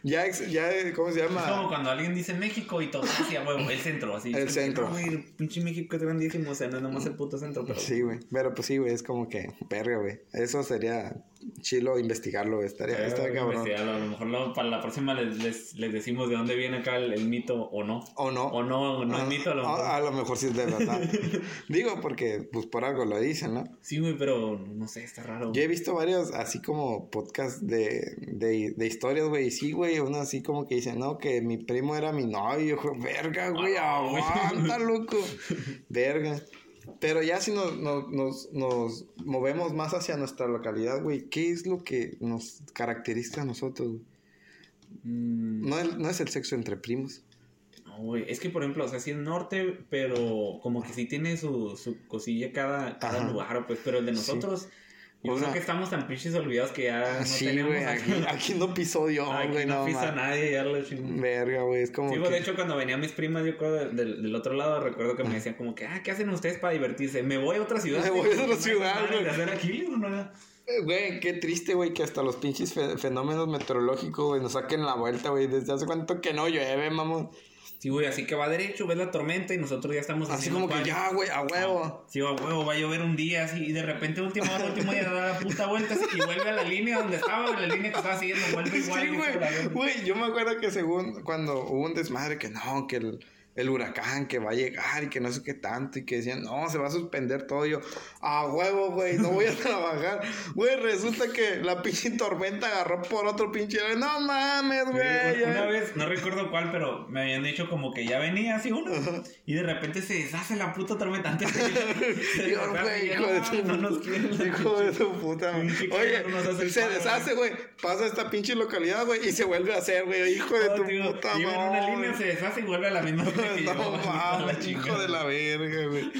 Ya, ex- ya, ¿cómo se Es como llama? cuando alguien dice México y todo hacia huevo, el centro, así. El centro. no, güey, pinche México es grandísimo, o sea, no es nomás el puto centro, pero. Sí, güey. Pero pues sí, güey, es como que, verga, güey. Eso sería chilo investigarlo, güey. Estaría, Eh, estaría cabrón. investigarlo. A lo mejor luego para la próxima les, les, les decimos de dónde viene acá el, el mito o no. O no. O no, no es Ah, mito a lo mejor. a, a lo mejor sí es de verdad. Digo, porque pues por algo lo dicen, ¿no? Sí, güey, pero no sé, está raro. Yo he visto varios así como podcasts de, de, de historias, güey. Y sí, güey, uno así como que dice, no, que mi primo era mi novio. Verga, güey, Ah, güey. aguanta, loco. Verga. Pero ya si nos, nos, nos, nos movemos más hacia nuestra localidad, güey, ¿qué es lo que nos caracteriza a nosotros, güey? Mm, No, es- no es el sexo entre primos. no, güey. Es que, por ejemplo, o sea, sí es norte, pero como que sí tiene su, su cosilla cada, cada Ajá. lugar, pues. Pero el de Sí. Yo O creo sea- que estamos tan pinches olvidados que ya no sí, tenemos aquí, aquí no pisó Dios, güey, no no, pisa nadie, ya lo chingó. Verga, güey, es como Sí, que... pues, de hecho, cuando venían mis primas, yo creo, del, del otro lado, recuerdo que me decían como que, ah, ¿qué hacen ustedes para divertirse? Me voy a otra ciudad. Me voy a otra ¿Qué ciudad, güey. hacer aquí, ¿no? Eh, Güey, qué triste, güey, que hasta los pinches fe- fenómenos meteorológicos, güey, nos saquen la vuelta, güey. Desde hace cuánto que no llueve, mamón. Sí, güey, así que va derecho, ves la tormenta y nosotros ya estamos Así como que ya, güey, a huevo. Sí, a huevo, va a llover un día así y de repente último hora, último día da la puta vuelta así, y vuelve a la línea donde estaba, la línea que estaba siguiendo, vuelve igual. Sí. Güey, yo me acuerdo que según cuando hubo un desmadre que no, que el, el huracán que va a llegar y que no sé qué tanto y que decían, no, se va a suspender todo. Y yo, a huevo, güey, no voy a trabajar. Güey, resulta que la pinche tormenta agarró por otro pinche. No mames, güey. Una vez, no recuerdo cuál, pero me habían dicho como que ya venía así uno y de repente se deshace la puta tormenta antes de deshace güey, y hijo de no, tu no nos Hijo de tu puta madre. Oye, se deshace, güey. Pasa esta pinche localidad, güey, y se vuelve a hacer, güey. Hijo de tu puta iba en madre. una línea, se deshace y vuelve a la misma que No mames, hijo de la verga, güey.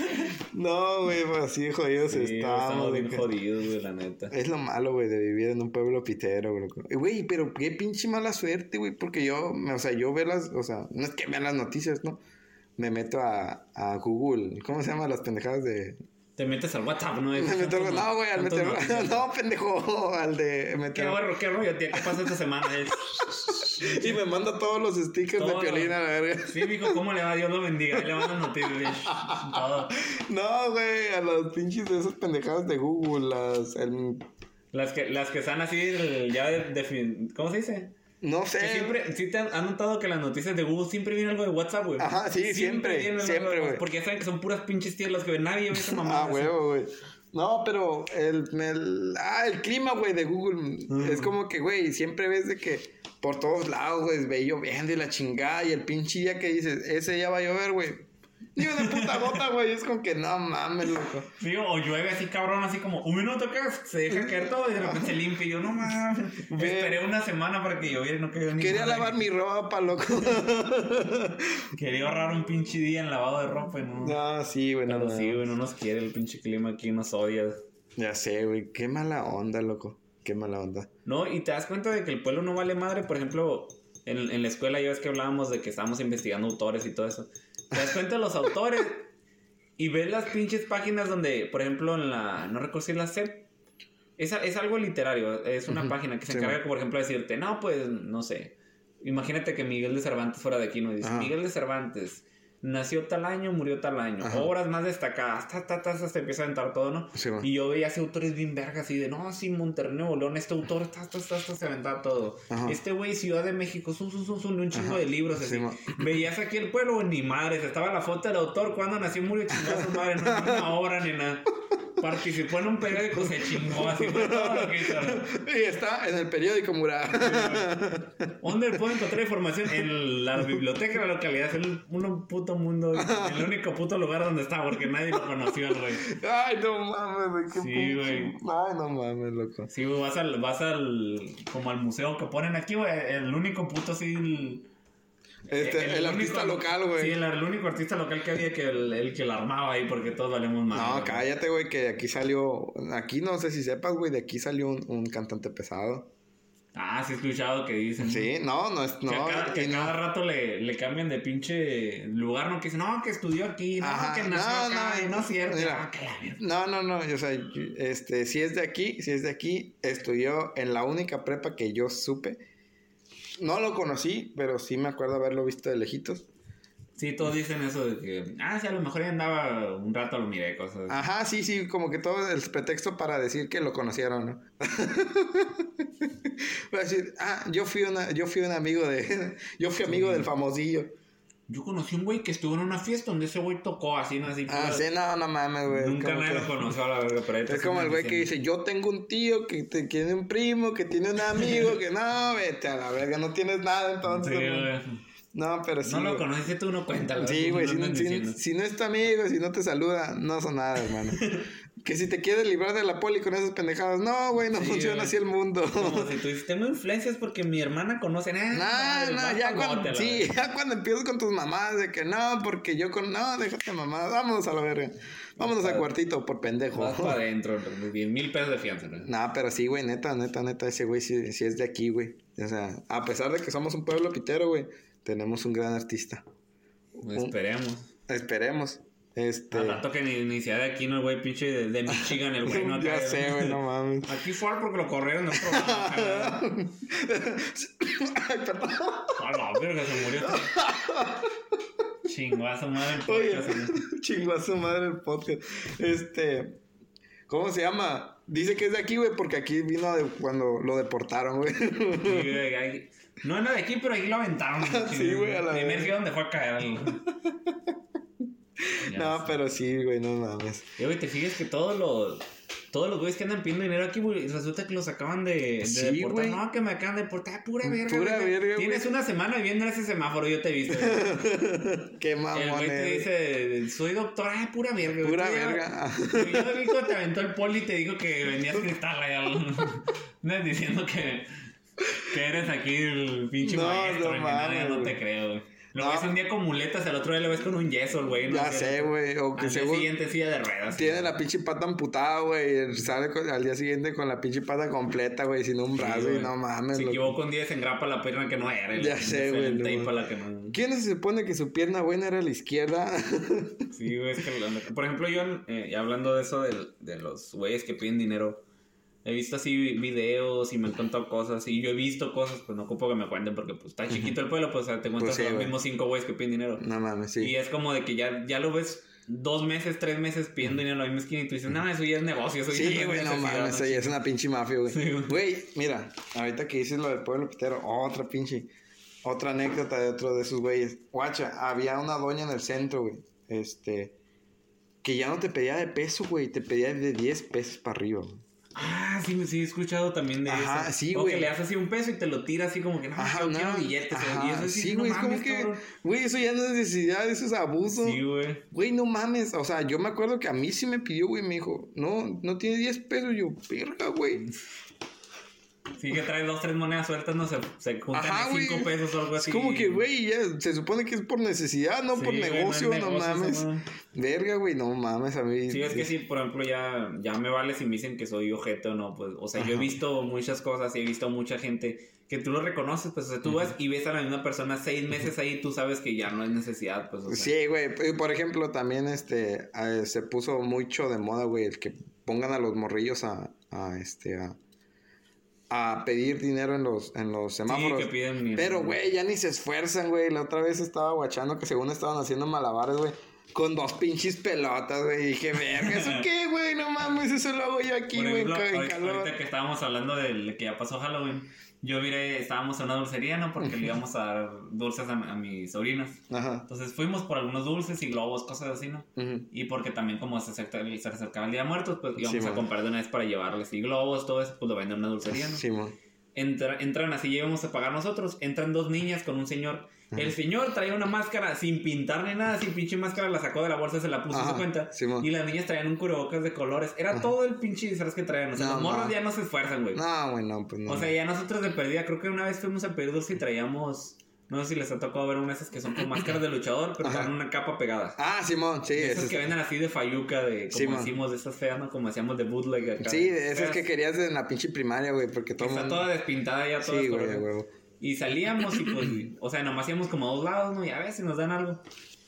No, güey, pues así de jodidos Sí, estamos. estamos bien güey. jodidos, güey, la neta. Es lo malo, güey, de vivir en un pueblo pitero, güey. Güey, pero qué pinche mala suerte, güey, porque yo, o sea, yo veo las, o sea, no es que vean las noticias, ¿no? Me meto a, a Google, ¿cómo se llaman las pendejadas de...? Te metes al WhatsApp, ¿no? Me meto, no, güey, al meter, noticias. no, pendejo, al de ¿Qué meter... rollo, qué rollo, tío? ¿Qué pasó esta semana? Y me manda todos los stickers Todo. de piolina, la verga. Sí, mijo, ¿cómo le va? Dios lo bendiga. Ahí le mandan noticias. Todo. No, güey, a los pinches de esas pendejadas de Google, las... el- Las que, las que están así, el- ya de, de- ¿Cómo se dice? No sé. Que siempre, sí te han, notado que las noticias de Google siempre viene algo de WhatsApp, güey. Ajá, sí, siempre, siempre, güey. Porque ya saben que son puras pinches tías las que nadie ve esa mamada. Ah, huevo, güey. No, pero el, el, ah, el clima, güey, de Google Mm. es como que, güey, siempre ves de que por todos lados, güey, ve lloviendo y la chingada y el pinche día que dices, ese día va a llover, güey. Ni una puta gota, güey, es como que no mames, loco. Sí, o llueve así cabrón, así como un minuto que se deja caer todo y de repente se limpia. Y yo, no mames. Ve. Esperé una semana para que lloviera y no cayó ni Quería lavar mi ropa, loco. Quería ahorrar un pinche día en lavado de ropa no. no, sí, güey, no, Pero no. sí, güey, no nos quiere el pinche clima aquí, nos odia. Ya sé, güey, qué mala onda, loco. Qué mala onda. No, y te das cuenta de que el pueblo no vale madre, por ejemplo, en, en la escuela ya ves que hablábamos de que estábamos investigando autores y todo eso. Te das cuenta de los autores y ves las pinches páginas donde, por ejemplo, en la, no recuerdo si es la SEP, es, es algo literario, es una página que se sí, encarga, por ejemplo, de decirte, no, pues, no sé, imagínate que Miguel de Cervantes fuera de aquí, ¿no? Dice. Miguel de Cervantes nació tal año, murió tal año, Ajá. obras más destacadas, ta, ta, ta, ta, se empieza a aventar todo, ¿no? Sí. Y yo veía así autores bien vergas así de, no, sí, Monterrey, Nuevo León, este autor, está, está, está, se aventaba todo. Ajá. Este güey, Ciudad de México, un chingo Ajá, de libros sí, así. Veías aquí el pueblo, ni madres, estaba la foto del autor, cuando nació, murió, chingó a su madre, no una obra ni nada. Participó en un periódico, se chingó, así fue todo lo que hizo. Y está en el periódico Mura. ¿Dónde puedo encontrar información? En la biblioteca de la localidad, es el un puto mundo, el único puto lugar donde está, porque nadie lo conoció al güey. Ay, no mames, güey, qué Sí, güey. Ay, no mames, loco. Sí, güey, vas al, vas al, como al museo que ponen aquí, güey, el único puto así, el, Este, el, artista único- local, güey. Sí, el, el único artista local que había que el, que la armaba ahí porque todos valemos más. No, cállate, güey, que aquí salió. Aquí no sé si sepas, güey, de aquí salió un, un cantante pesado. Ah, sí he escuchado que dicen. Sí, no, no es. Que, a cada, que no. cada rato le, le cambian de pinche lugar, ¿no? Que dicen, no, que estudió aquí, no, Ajá, que nació no, acá, no, no es cierto. mira. Ah. No, no, no, o sea, este, si es de aquí, si es de aquí, estudió en la única prepa que yo supe. No lo conocí, pero sí me acuerdo haberlo visto de lejitos. Sí, todos dicen eso de que, ah, sí, a lo mejor ya andaba un rato, lo miré, cosas así. Ajá, sí, sí, como que todo el pretexto para decir que lo conocieron, ¿no? Va a decir, ah, yo fui una, yo fui un amigo de, yo fui amigo del famosillo. Yo conocí un güey que estuvo en una fiesta donde ese güey tocó así, ¿no? Así, Ah, sí, no, no mames, güey. Nunca nadie que- lo conoció a la verga, pero Es como el güey que dice, yo tengo un tío que te- tiene un primo, que tiene un amigo, que no, vete a la verga, no tienes nada entonces. Sí, güey. güey. No, pero sí. no lo conociste tú, no cuéntalo. Sí, güey, si, no si- si no es tu amigo, si no te saluda, no son nada, hermano. que si te quieres librar de la poli con esas pendejadas, no, güey, no Sí, funciona güey. así el mundo. Como si tú dices, tengo influencias porque mi hermana conoce. Ah, No, no, ya cuando, sí, ya cuando empiezas con tus mamás de que no, porque yo con, no, déjate mamá, vámonos a la verga, vámonos a cuartito por pendejo. Vas para adentro, 10 mil pesos de fianza. ¿no? No, pero sí, güey, neta, neta, neta, ese güey sí, sí es de aquí, güey. O sea, a pesar de que somos un pueblo pitero, güey, tenemos un gran artista. Esperemos. Esperemos. Este. Al rato que ni, ni sea de aquí, no el güey pinche de, de Michigan, el güey no ya acá, sé, güey, no mames. Aquí fue porque lo corrieron de un programa. Ay, perdón. A la verga, se murió. Chingó a su madre el Oye, podcast. ¿no? chingó a su madre el podcast. Este. ¿Cómo se llama? Dice que es de aquí, güey, porque aquí vino de cuando lo deportaron, güey. Sí, No era de aquí, pero ahí lo aventaron. Sí, güey, a la Primer día donde fue a caer. No, pero sí, güey, no mames. Y, güey, te fijas que todos los... Todos los güeyes que andan pidiendo dinero aquí, güey, resulta que los acaban de, de Sí, deportar. güey. No, que me acaban de deportar. Pura verga. Pura güey. verga, Tienes güey. una semana viviendo en ese semáforo, yo te he visto. güey. Qué El mamón güey te dice, soy doctor, ay, pura verga. güey. Pura verga. Güey, Yo cuando te aventó el poli y te digo que vendías cristal allá. Andas diciendo que, que eres aquí el pinche No, maestro. no mames, no te güey. creo, güey. Lo No. ves un día con muletas, el otro día lo ves con un yeso, el güey. ¿no? Ya sé, güey. O que Al día siguiente silla de ruedas. tiene la pinche pata amputada, güey. Sale con- al día siguiente con la pinche pata completa, güey, sin un Sí, brazo. güey. y no mames. Se loco. equivoca un día se engrapa la pierna que no era. Ya sé, güey, no. ¿Quién se supone que su pierna buena era la izquierda? Sí, güey, es que por ejemplo, yo eh, hablando de eso del- de, los güeyes que piden dinero, he visto así videos y me han contado cosas y yo he visto cosas, pues no ocupo que me cuenten porque pues está chiquito el pueblo, pues o sea, te cuentas Pues sí, con los güey. mismos cinco güeyes que piden dinero. no mames, sí. Y es como de que ya, ya lo ves dos meses, tres meses pidiendo dinero a la misma esquina y tú dices, no, eso ya es negocio, eso ya Sí, es güey, no mames, eso ya es una pinche mafia, güey. Sí, güey. Güey, mira, ahorita que dices lo del pueblo pitero, otra pinche, otra anécdota de otro de esos güeyes. Guacha, había una doña en el centro, güey, este, que ya no te pedía de peso, güey, te pedía de 10 pesos para arriba, güey. Ah, sí, sí, he escuchado también de Ajá, eso. sí, o güey. que le haces así un peso y te lo tira así como que, no, Ajá, yo no, quiero billetes. ajá, y eso sí, güey, es como que, cabrón. güey, eso ya no es necesidad, eso es abuso. Sí, güey. Güey, no mames, o sea, yo me acuerdo que a mí sí me pidió, güey, me dijo, no, no tiene 10 pesos, yo, verga, güey. Sí, que trae dos, tres monedas sueltas, no se, se juntan Ajá, cinco pesos o algo Es así. como que, güey, ya se supone que es por necesidad, no Sí, por no es negocio, no, mames. Verga, güey, no mames, a mí. Sí, es que sí, por ejemplo, ya, ya me vale si me dicen que soy ojete o no, pues, o sea, yo he visto muchas cosas y he visto mucha gente que tú lo reconoces, pues, o sea, tú vas y ves a la misma persona seis meses ahí y tú sabes que ya no es necesidad, pues, o sea. Sí, güey, p- por ejemplo, también este eh, se puso mucho de moda, güey, el que pongan a los morrillos a, a este a, a pedir dinero en los en los semáforos. que piden dinero. Pero güey, ya ni se esfuerzan, güey. La otra vez estaba guachando que según estaban haciendo malabares, güey, con dos pinches pelotas, güey. Dije, verga, ¿eso qué, güey? No mames, eso lo hago yo aquí, güey, ahorita, ahorita que estábamos hablando del que ya pasó Halloween, yo miré, estábamos en una dulcería, ¿no? Porque le íbamos a dar dulces a, a mis sobrinas. Ajá. Entonces fuimos por algunos dulces y globos, cosas así, ¿no? ujú. Y porque también como se acerca- se acercaba el Día de Muertos, pues íbamos Sí, a man. comprar de una vez para llevarles y globos, todo eso, pues lo venden en una dulcería, ¿no? Simón. Entra- entran así, íbamos a pagar nosotros, entran dos niñas con un señor. El señor traía una máscara sin pintar ni nada, sin pinche máscara, la sacó de la bolsa, se la puso en Ajá, su cuenta. Y las niñas traían un cubrebocas de colores. Era todo el pinche disfraz que traían. O sea, No, los morros ya no se esfuerzan, güey. No, güey, no, pues no. O sea, ya nosotros de perdida, creo que una vez fuimos a pedir dulce y traíamos. No sé si les ha tocado ver unas esas que son con máscaras de luchador, pero Ajá. traen una capa pegada. Ah, Simón, sí, esas esas- que venden así de fayuca, de como Sí, man. decimos, de esas feas, ¿no? Como decíamos de bootleg acá. Sí, de esas Feas, que querías en la pinche primaria, güey, porque todo Está mundo- toda despintada ya, toda Sí, güey, huevo. Y salíamos y pues, o sea, nomás íbamos como a dos lados, ¿no? Y a ver si nos dan algo.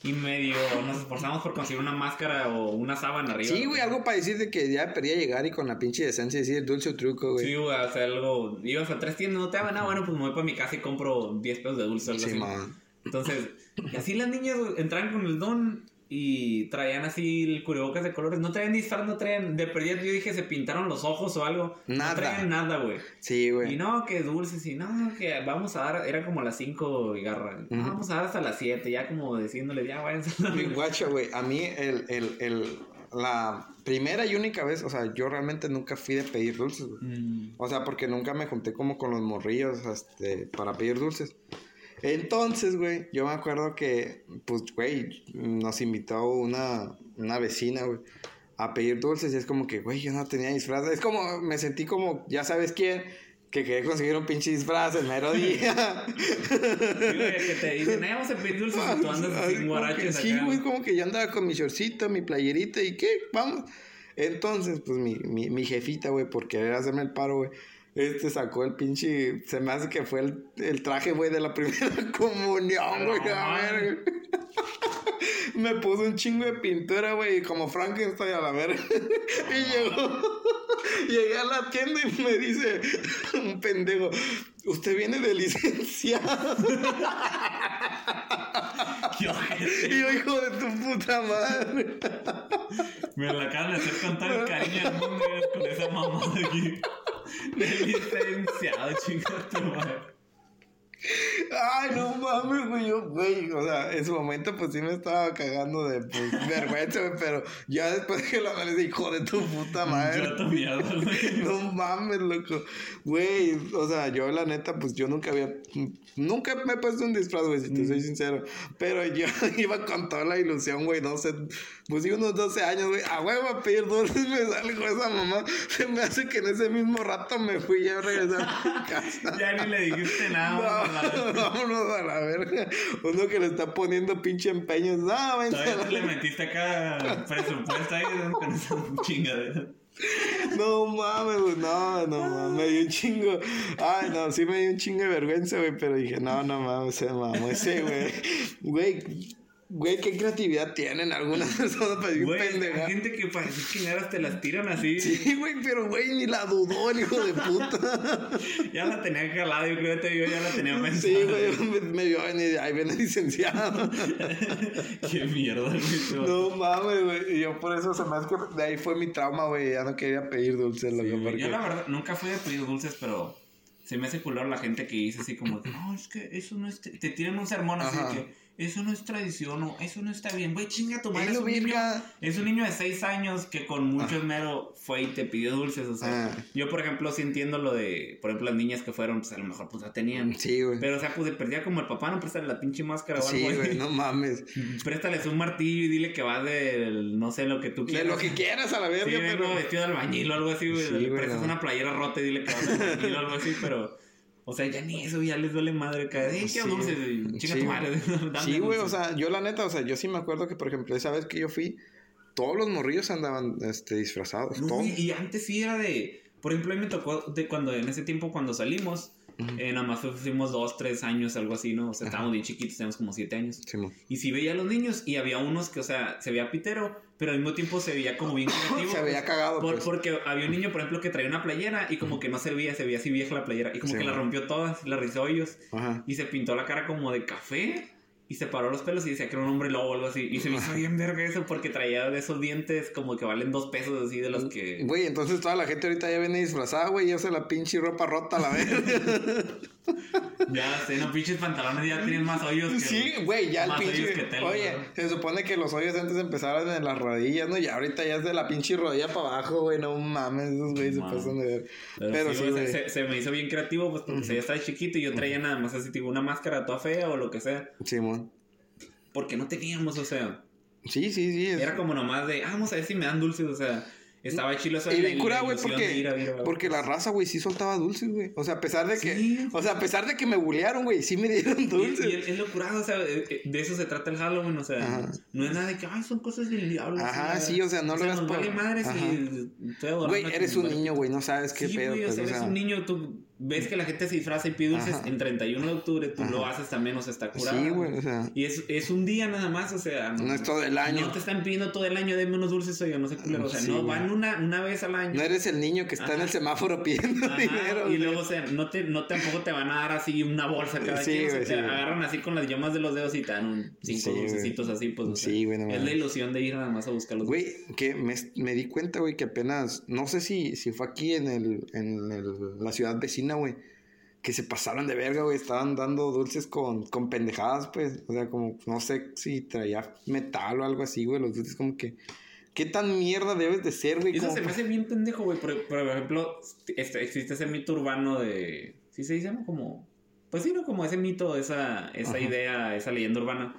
Y medio nos esforzamos por conseguir una máscara o una sábana arriba. Sí, güey, algo para decir de que ya quería llegar y con la pinche decencia decir dulce o truco, güey. Sí, güey, o sea, algo. Ibas a tres tiendas, no te daban nada, bueno, pues me voy para mi casa y compro 10 pesos de dulce o algo Sí, así. man. Entonces, y así las niñas entraban con el don y traían así el cubrebocas de colores. No traían disfraz, no traían. De perdida, yo dije, se pintaron los ojos o algo. Nada. No traían nada, güey. Sí, Y güey. no, que dulces, y no, que vamos a dar. Era como las 5 y garra. "No, Ujú. Vamos a dar hasta las 7, ya como diciéndole, ya váyanse. Mi verga". guacha, güey. A mí, el, el, el, la primera y única vez, o sea, yo realmente nunca fui de pedir dulces, güey. Mm. O sea, porque nunca me junté como con los morrillos, este, para pedir dulces. Entonces, güey, yo me acuerdo que, pues, güey, nos invitó una, una vecina, güey, a pedir dulces y es como que, güey, yo no tenía disfraz. Es como, me sentí como, ya sabes quién, que quería conseguir un pinche disfraz el mero día. Sí, güey, que te dicen, "Ay, vamos a pedir dulces y tú andas sin guaraches Sí, güey, como que yo andaba con mi shortcito, mi playerita y qué, vamos. Entonces, pues mi, mi, mi jefita, güey, por querer hacerme el paro, güey, este sacó el pinche, se me hace que fue el, el traje, güey, de la primera comunión, güey, a ver. Me puso un chingo de pintura, güey, y como Frankenstein a la verga. y llegó, llegué a la tienda y me dice un pendejo, usted viene de licenciado. Y yo, hijo de tu puta madre. Me la acaban de hacer con todo el cariño del mundo con esa mamada aquí. De licenciado, chingada tu madre. Ay, no mames, güey. Yo, güey, o sea, en su momento, pues sí me estaba cagando de pues, vergüenza, güey. Pero ya después que lo analicé, hijo de tu puta madre. Yo güey. No mames, loco. Güey, o sea, yo la neta, pues yo nunca había. Nunca me he puesto un disfraz, güey, si te soy sincero. Pero yo iba con toda la ilusión, güey, no sé. Pues sí, unos 12 años, güey. A huevo a pedir dulces, me salgo esa mamá. Se me hace que en ese mismo rato me fui ya a regresar a mi casa. Ya ni le dijiste nada. No. Vámonos a la verga. Uno que le está poniendo pinche empeño. No, vente Todavía te le metiste acá presupuesto ahí ¿no? con esa chingadera. No mames, güey. No, no mames. Me dio un chingo. Ay, no, sí me dio un chingo de vergüenza, güey. Pero dije, no, no mames, se mamó ese, güey. Güey, güey, qué creatividad tienen algunas personas para decir pendeja. hay gente que parece chingadas te las tiran así. Sí, güey, pero güey, ni la dudó el hijo de puta. Ya la tenía calada, yo creo que yo ya la tenía pensada. Sí, güey, me, me vio venir. Ahí viene licenciado. Qué mierda, güey. No mames, güey. Y yo por eso se me hace que de ahí fue mi trauma, güey. Ya no quería pedir dulces, Sí, loco. porque... Yo la verdad nunca fui de pedir dulces, pero se me hace culero la gente que dice así como no, es que eso no es... Te, te tiran un sermón así Ajá. que eso no es tradición o eso no está bien. Güey, chinga tu madre. Es es un niño de 6 años que con mucho esmero fue y te pidió dulces. O sea, Ah. yo por ejemplo sí entiendo lo de, por ejemplo, las niñas que fueron, pues a lo mejor pues ya tenían. Sí, güey. Pero, o sea, pues de perdía como el papá, no préstale la pinche máscara o algo. Sí, güey, no mames. Préstales un martillo y dile que va del, no sé, lo que tú De quieras. lo que quieras a la verga, Sí, pero. vestido de albañil o algo así, güey. Sí, le prestas no. una playera rota y dile que vas de albañil o algo así, pero... O sea, ya ni eso, ya les duele madre caer. Eh, Sí, chica sí, tu madre. Sí, güey, o sea, yo la neta, o sea, yo sí me acuerdo que, por ejemplo, esa vez que yo fui, todos los morrillos andaban este, disfrazados. No, todos. y, antes sí era de... Por ejemplo, a mí me tocó de cuando en ese tiempo cuando salimos, Ujú. eh, nada más fuimos dos, tres años, algo así, ¿no? O sea, Ajá. estábamos bien chiquitos, teníamos como siete años. Simón. Y sí veía a los niños y había unos que, o sea, se veía pitero, pero al mismo tiempo se veía como bien creativo. Se veía cagado, Por- pues. Porque había un niño, por ejemplo, que traía una playera y como que no servía, se veía así vieja la playera. Y como Sí, que la rompió toda, la rizó hoyos. Ajá. Y se pintó la cara como de café. Y se paró los pelos y decía que era un hombre lobo o algo así. Y se me hizo bien verga eso porque traía de esos dientes como que valen dos pesos así de los que... Güey, entonces toda la gente ahorita ya viene disfrazada, güey, y usa la pinche ropa rota a la verga. Ya sé, no pinches pantalones ya tienen más hoyos que... Sí, güey, ya el más hoyos pinche. que tela, Oye, se supone que los hoyos antes empezaron en las rodillas, ¿no? Y ahorita ya es de la pinche rodilla para abajo, güey. No mames, esos güeyes se pasan de ver. Pero, Pero sí, sí, güey, güey. se, se me hizo bien creativo pues porque ya estaba chiquito y yo traía nada más así tipo una máscara toda fea o lo que sea. Simón. Porque no teníamos, o sea... Sí, sí, sí. es- Era como nomás de, ah, vamos a ver si me dan dulces, o sea, estaba chilo eso. Y bien cura, güey, porque, ir a porque la raza, güey, sí soltaba dulces, güey. O sea, a pesar de que. Sí. O sea, a pesar de que me bullearon, güey, sí me dieron Y, dulces. y es, es lo curado, o sea, eh, eh, de eso se trata el Halloween, o sea, Ajá. no es nada de que, ay, son cosas del diablo. Ajá, sí, o sea, no o lo sea, nos por- vale madre Ajá. si estoy adorando. Güey, eres un niño, güey, no sabes qué Sí, pedo. güey, o pues, sea, eres un niño, tú ves que la gente se disfraza y pide dulces en 31 de octubre, tú lo haces también, o sea, está curado. Sí, güey, o sea, Y es, es un día nada más, o sea. no es todo el año. No te están pidiendo todo el año, deme unos dulces, oiga, no sé culero. O sea, Sí, no, güey. van una, una vez al año. No eres el niño que está en el semáforo pidiendo Ajá, dinero. y güey. luego, o sea, no, te, no tampoco te van a dar así una bolsa cada Sí, quien. o sea, güey, te güey. agarran así con las yemas de los dedos y te dan un cinco dulcecitos así, pues. o sea, Sí, güey, no Es la ilusión de ir nada más a buscar los Güey, que me, me di cuenta, güey, que apenas, no sé si, si fue aquí en, el, en el- la ciudad vecina, güey, que se pasaron de verga, güey, estaban dando dulces con, con pendejadas, pues, o sea, como, no sé si traía metal o algo así, güey, los dulces como que, ¿qué tan mierda debes de ser, güey? Eso se me hace bien pendejo, güey. Por, por ejemplo, este, existe ese mito urbano de. ¿Sí se dice? no? Como. Pues sí, ¿no? Como ese mito, esa, esa Ajá. idea, esa leyenda urbana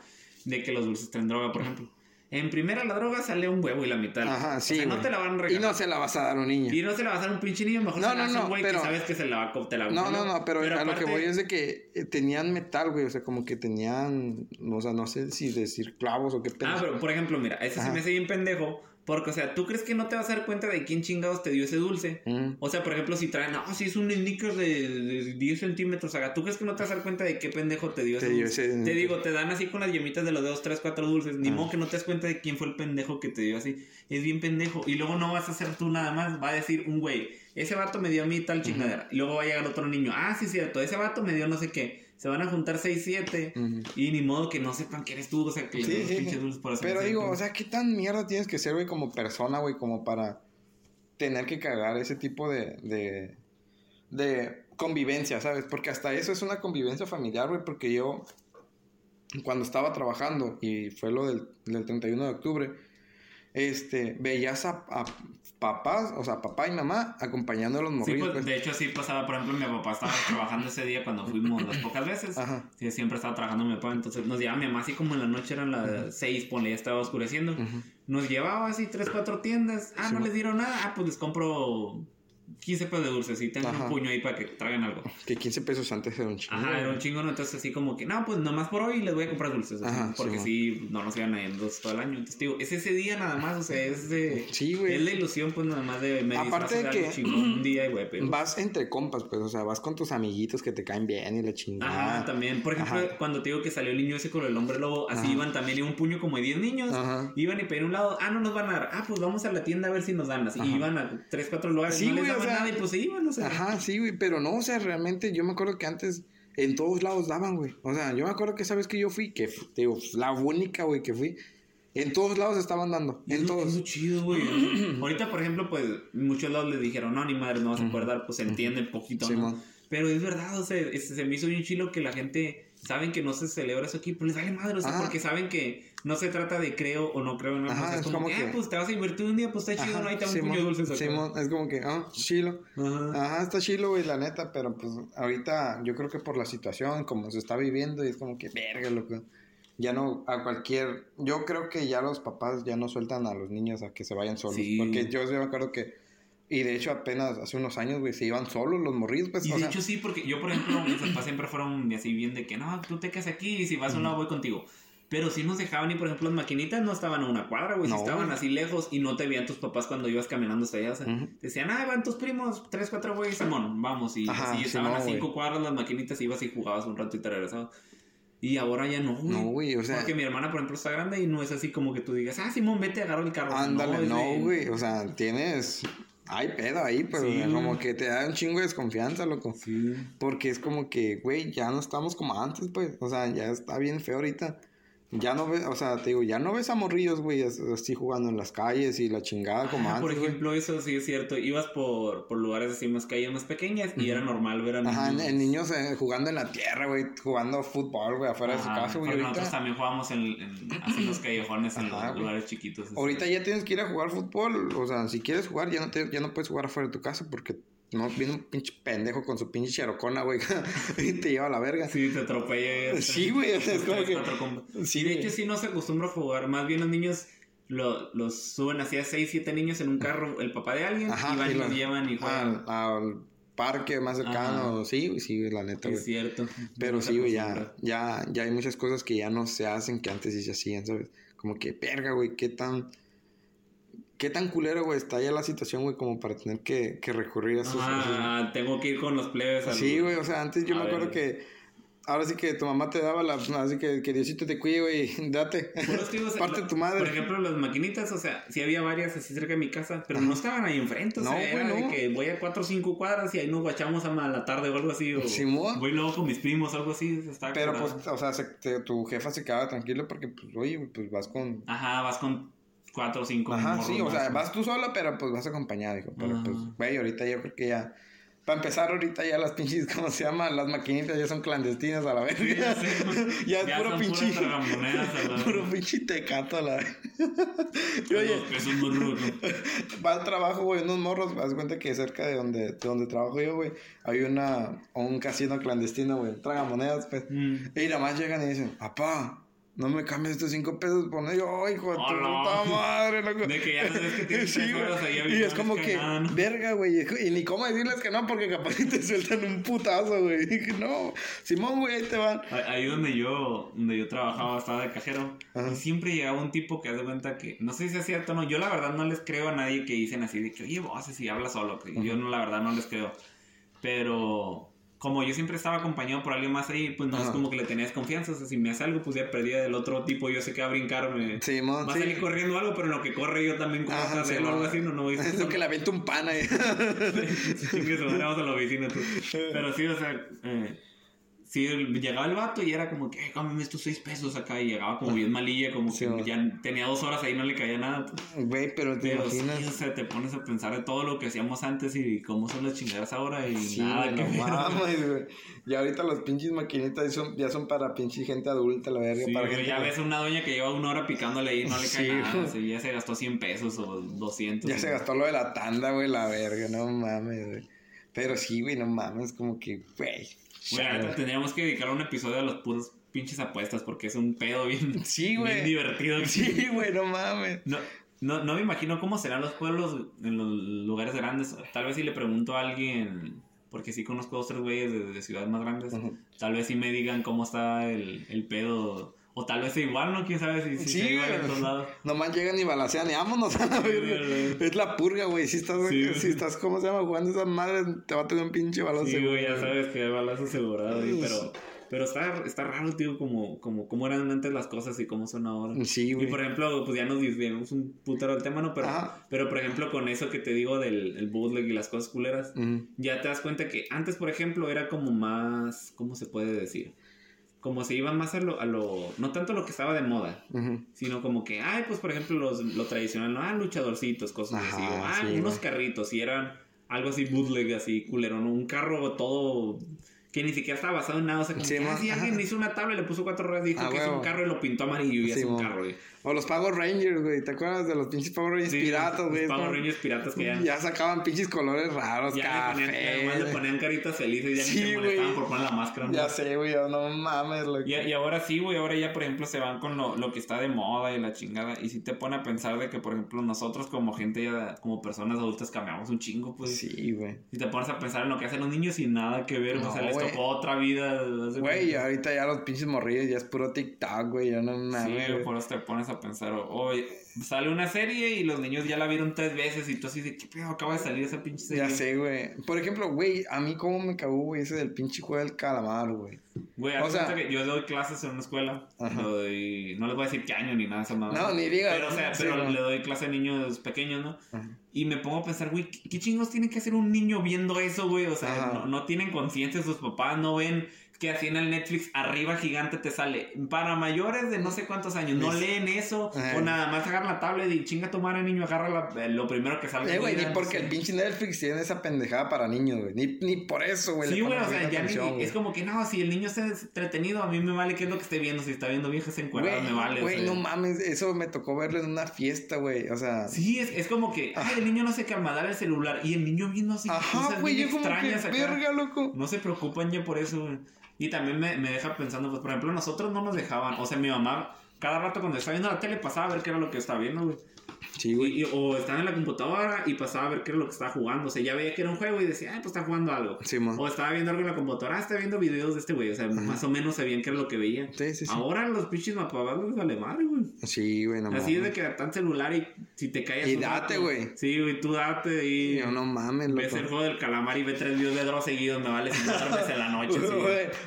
de que los dulces traen droga, por ejemplo. En primera, la droga sale un huevo y la mitad. Ajá, O sí, sea, no te la van a Y regalar. no se la vas a dar a un niño. Y no se la vas a dar a un pinche niño, mejor No, se la no, a un güey pero- que sabes que se la va a te la No, no, no, pero, a lo que voy es de que eh, tenían metal, güey, o sea, como que tenían, o sea, no sé si decir clavos o qué pedo. Ah, pero por ejemplo, mira, ese se Ajá. me hace bien pendejo. Porque, o sea, ¿tú crees que no te vas a dar cuenta de quién chingados te dio ese dulce? Mm. O sea, por ejemplo, si traen, no, si es un sneakers de, de 10 centímetros, o sea, ¿tú crees que no te vas a dar cuenta de qué pendejo te dio Te ese dio dulce? ese- Te digo, te dan así con las yemitas de los dedos 3, 4 dulces, ni Ah. modo que no te das cuenta de quién fue el pendejo que te dio así. Es bien pendejo. Y luego no vas a hacer tú nada más, va a decir un güey, ese vato me dio a mí tal chingadera. Y luego va a llegar otro niño, ah, sí, cierto, ese vato me dio no sé qué. Se van a juntar 6, 7. Ujú. Y ni modo que no sepan que eres tú, o sea, que Sí, des los sí, pinches dulces por hacer Pero digo, o sea, ¿qué tan mierda tienes que ser, güey, como persona, güey, como para tener que cagar ese tipo de, de, de convivencia, ¿sabes? Porque hasta eso es una convivencia familiar, güey, porque yo, cuando estaba trabajando, y fue lo del, del 31 de octubre, este, veías a, a papás, o sea, papá y mamá acompañando a los Sí, morrillos. pues, pues. de hecho sí pasaba, por ejemplo, mi papá estaba trabajando ese día cuando fuimos las pocas veces. Ajá. Sí, siempre estaba trabajando mi papá, entonces nos llevaba mi mamá así como en la noche eran las seis, ponle, ya estaba oscureciendo. Nos llevaba así tres, cuatro tiendas. Ah, Sí, no les dieron nada. Ah, pues les compro 15 pesos de dulces y tengo Ajá. un puño ahí para que traigan algo. Que 15 pesos antes era un chingo. Ajá, era un chingo, ¿no? Entonces así como que, no, pues nomás por hoy les voy a comprar dulces. Ajá, porque sí, sí, no nos iban a ir dulces todo el año. Entonces, digo, es ese día nada más, o sea, es de... Sí, güey. Es la ilusión, pues, nada más de... Me Aparte de que- chingón un día y, güey, pero... Vas entre compas, pues, o sea, vas con tus amiguitos que te caen bien y la chingada. Ajá, también. Por ejemplo, Ajá. cuando te digo que salió el niño ese con el hombre lobo, así Ajá. iban también, y un puño como de 10 niños. Ajá. Iban y pedían un lado, ah, no nos van a dar. Ah, pues vamos a la tienda a ver si nos dan. Así iban a 3, 4 lugares, Sí, no les o sea, nada y pues se iban, o sea. Ajá, sí, güey, pero no, o sea, realmente yo me acuerdo que antes en todos lados daban, güey. O sea, yo me acuerdo que esa vez que yo fui, que te digo, la única, güey, que fui, en todos lados estaban dando, Y es en lo- todos. Es lo chido, güey. Ahorita, por ejemplo, pues muchos lados les dijeron, no, ni madre, no vas a poder dar, pues se entiende un poquito, ¿no? Simón. Pero es verdad, o sea, es- se me hizo bien chilo que la gente saben que no se celebra eso aquí, pero les vale madre, o sea, porque saben que no se trata de creo o no creo, Ajá, o sea, es es como, como que, ah, pues te vas a invertir un día, pues está chido, Ajá, no, da un Simón, acá. Simón, es como que, ah, chilo. Ajá. Ajá, está chilo, güey, la neta, pero pues ahorita yo creo que por la situación, como se está viviendo, y es como que, verga, loco. Ya no, a cualquier. Yo creo que ya los papás ya no sueltan a los niños a que se vayan solos. Sí. Porque yo sí me acuerdo que. Y de hecho, apenas hace unos años, güey, se iban solos los morridos, pues. Y o de sea, hecho sí, porque yo, por ejemplo, mis papás siempre fueron así bien de que, no, tú te quedas aquí y si vas a un lado voy contigo. Pero sí nos dejaban y, por ejemplo, las maquinitas no estaban a una cuadra, güey. No, si estaban güey. así lejos y no te veían tus papás cuando ibas caminando hasta allá. O sea, Ujú. decían, ah, van tus primos, tres, cuatro güeyes, Simón, vamos. Y Ajá, así estaban a cinco güey. cuadras las maquinitas, ibas y jugabas un rato y te regresabas. Y ahora ya no, güey. No, güey, o sea. Porque mi hermana, por ejemplo, está grande y no es así como que tú digas, ah, Simón, vete, agarro el carro. Ándale, no, güey. O sea, tienes. Hay pedo ahí, pero Sí, güey. como que te da un chingo de desconfianza, loco. Sí. Porque es como que, güey, ya no estamos como antes, pues. O sea, ya está bien feo ahorita. Ya no ves, o sea, te digo, ya no ves a morrillos, güey, as- así jugando en las calles y la chingada como Ah, antes. por güey. ejemplo, eso sí es cierto. Ibas por, por lugares así más calles más pequeñas y era normal ver a niños. Ajá, en, niños eh, jugando en la tierra, güey, jugando fútbol, güey, afuera de su Ajá, casa, güey. Ahorita, nosotros también jugábamos en, en así los callejones en Ajá, los güey. lugares chiquitos. así. ahorita ya tienes que ir a jugar fútbol. O sea, si quieres jugar, ya no, te, ya no puedes jugar afuera de tu casa porque no viene un pinche pendejo con su pinche cherocona, güey, y te lleva a la verga. Sí, te atropella. Sí, güey, o sea, es como que-. Sí, de hecho, sí no se acostumbra a jugar. Más bien los niños lo- los suben así a 6, 7 niños en un carro, el papá de alguien, Ajá, y van y, los lo- llevan y juegan. al, al parque más cercano. Sí, güey, sí, la neta, es güey. cierto. Pero No sí, güey, ya, ya, ya hay muchas cosas que ya no se hacen que antes sí se hacían, ¿sabes? Como que, verga, güey, qué tan... ¿Qué tan culero, güey, está ya la situación, güey, como para tener que, que recurrir a esos... Ah, tengo que ir con los plebes. al- Sí, güey, o sea, antes yo A me acuerdo que... Ahora sí que tu mamá te daba la... Así que, que Diosito te cuide, güey, date. Parte la- de tu madre. Por ejemplo, las maquinitas, o sea, sí había varias así cerca de mi casa, pero no estaban ahí enfrente. O No, sea, güey, era de que voy a cuatro o cinco cuadras y ahí nos guachamos a la tarde o algo así. O Simón. Voy luego con mis primos o algo así. Pero curado. pues, o sea, se- te- tu jefa se quedaba tranquila porque, pues, oye, pues vas con... Ajá, vas con cuatro o cinco. Ajá, sí, o sea, vas tú solo, pero pues vas acompañado, dijo. Pero Ajá. pues, güey, ahorita yo creo que ya. Para empezar, ahorita ya las pinches, ¿cómo se llama? Las maquinitas ya son clandestinas a la vez. Sí, ya sé. ya es Ya puro pinche. Puro pinche tecato a la vez. y oye, va al trabajo, güey, unos morros. Haz cuenta que cerca de donde, de donde trabajo yo, güey, hay una, un casino clandestino, güey. Tragamonedas, pues. Mm. Y nada más llegan y dicen, papá, no me cambies estos cinco pesos por medio. ¡Ay, hijo de tu Hola. puta madre, loco! De que ya no ves que tienes Sí, ahí Y es como que que, nada, ¿no? verga, güey. Y ni cómo decirles que no, porque capaz que te sueltan un putazo, güey. Dije, no, Simón, güey, ahí te van. Ahí- donde yo, donde yo trabajaba, estaba de cajero. Ajá. Y siempre llegaba un tipo que hace cuenta que, no sé si es cierto o no, yo la verdad no les creo a nadie que dicen así de que, oye, vos si habla solo. que Yo no, la verdad no les creo. Pero como yo siempre estaba acompañado por alguien más ahí, pues no es como que le tenías confianza. O sea, si me hace algo, pues ya perdía del otro tipo. Yo sé que va a brincarme. Simón, Va a sí. salir corriendo algo, pero en lo que corre yo también corro Ajá, o algo así. No, no voy a Es lo que le avienta un pan ahí. Chingue su madre, vamos a la oficina tú. Pero sí, o sea, eh, sí, llegaba el vato y era como que, eh, cómeme estos seis pesos acá. Y llegaba como bien malilla, como Sí, que ya tenía dos horas ahí, no le caía nada. pues. Güey, pero te Pero sí, imaginas. o sea, te pones a pensar de todo lo que hacíamos antes y cómo son las chingadas ahora y Sí, nada que ver. Y ahorita los pinches maquinitas ya son, ya son para pinche gente adulta, la verga. Sí, para gente ya que- ves una doña que lleva una hora picándole ahí y no le cae Sí, nada. o sea, ya se gastó 100 pesos o 200. Ya se gastó lo de la tanda, güey, la verga, no mames, güey. Pero sí, güey, no mames, como que, güey. Güey, ahorita tendríamos que dedicar un episodio a los puros pinches apuestas porque es un pedo bien, Sí, bien divertido. Sí, güey, no mames. No, no, no me imagino cómo serán los pueblos en los lugares grandes. Tal vez si le pregunto a alguien, porque sí conozco dos tres güeyes de, de ciudades más grandes, tal vez sí me digan cómo está el, el pedo. O tal vez igual, ¿no? ¿Quién sabe si, si Sí, en güey. todos lados? Nomás llegan y balacean y vámonos a la verga. güey. Es la purga, güey. Si estás, Sí, güey. si estás, ¿cómo se llama? Jugando esas madres, te va a tener un pinche balazo. Sí, güey, ya sabes que hay balazo asegurado ahí, pero... Pero está, está raro, tío, como, como, cómo eran antes las cosas y cómo son ahora. Sí, Y güey. por ejemplo, pues ya nos desviamos un putero del tema, ¿no? Pero, Ajá. pero por ejemplo, con eso que te digo del el bootleg y las cosas culeras, ya te das cuenta que antes, por ejemplo, era como más, ¿cómo se puede decir? Como se iban más a lo, a lo, no tanto lo que estaba de moda, sino como que, ay, pues por ejemplo, los, lo tradicional, ¿no? Ah, luchadorcitos, cosas Ajá, así, o ah, sí, unos güey. carritos, y eran algo así bootleg, así culero, ¿no? Un carro todo que ni siquiera estaba basado en nada, o sea, como Sí, que, ah, alguien hizo una tabla y le puso cuatro ruedas, dijo Ah, que es un carro y lo pintó amarillo y Sí, es un carro, güey. O los Power Rangers, güey. ¿Te acuerdas de los pinches Power Rangers piratas, los güey? Power Rangers piratas que ya... Ya sacaban pinches colores raros, Ya le ponían, además le ponían caritas felices, ya Sí, ni se molestaban por poner la máscara. ¿no? Ya sé, güey, ya no mames. Y, y ahora sí, güey, ahora ya, por ejemplo, se van con lo, lo que está de moda y la chingada. Y si te pone a pensar de que, por ejemplo, nosotros como gente ya, como personas adultas, cambiamos un chingo, pues. Sí, güey. Si te pones a pensar en lo que hacen los niños y nada que ver, No, o sea, les güey. tocó otra vida. Güey, ahorita ya los pinches morrillos ya es puro TikTok, güey. Ya no Sí, mames. güey. por eso te pones a pensar, oye, sale una serie y los niños ya la vieron tres veces y tú así de, ¿qué pedo? Acaba de salir esa pinche serie. Ya sé, güey. Por ejemplo, güey, a mí cómo me cagó, güey, ese del pinche juego del calamar, güey. Güey, O sea- que yo doy clases en una escuela. Ajá. doy- no les voy a decir qué año ni nada, esa mamá. No, ni digas. Pero, o sea, Sí, pero güey. le doy clase a niños pequeños, ¿no? Ajá. Y me pongo a pensar, güey, ¿qué, qué chingos tiene que hacer un niño viendo eso, güey? O sea, no tienen conciencia sus papás, no ven que así en el Netflix arriba gigante te sale. Para mayores de no sé cuántos años, no leen eso. Ajá. O nada más agarra la tablet y chinga tu madre, niño, agarra la- eh, lo primero que salga. Eh, güey, ni porque el pinche Netflix tiene esa pendejada para niños, güey. Ni, ni por eso, güey. Sí, güey, o sea, ya ni- es como que no, si el niño está entretenido, a mí me vale qué es lo que esté viendo. Si está viendo viejas encuadradas, me vale. o Güey, sea. no mames, eso me tocó verlo en una fiesta, güey. O sea, Sí, es, es como que, ay, el niño no se calma, dale el celular. Y el niño viendo así ajá, cosas güey, yo como que, verga, loco. No se preocupan ya por eso, güey. Y también me, me deja pensando, pues, por ejemplo, nosotros no nos dejaban. O sea, mi mamá, cada rato cuando estaba viendo la tele, pasaba a ver qué era lo que estaba viendo, güey. Sí, güey. Y- y- o estaba en la computadora y pasaba a ver qué era lo que estaba jugando. O sea, ya veía que era un juego y decía, ay, pues está jugando algo. Simón. O estaba viendo algo en la computadora, ah, está viendo videos de este güey. O sea, más o menos sabían qué era lo que veía. Sí, sí, sí. Ahora los pinches mapabados vale madre, güey. Sí, güey, no Así es de que tan celular y si te caes. Y date, güey. Sí, güey, tú date y. Yo no mames, Ves loco. el juego del calamar y ves tres videos de Dross seguidos, me vale si no duermes en la noche. sí.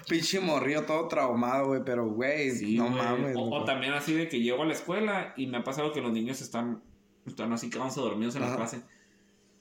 Pinche morrillo todo traumado, güey, pero güey, Sí, no güey. mames. O, o también así de que llego a la escuela y me ha pasado que los niños están, están así quedándose dormidos en la Ajá. clase.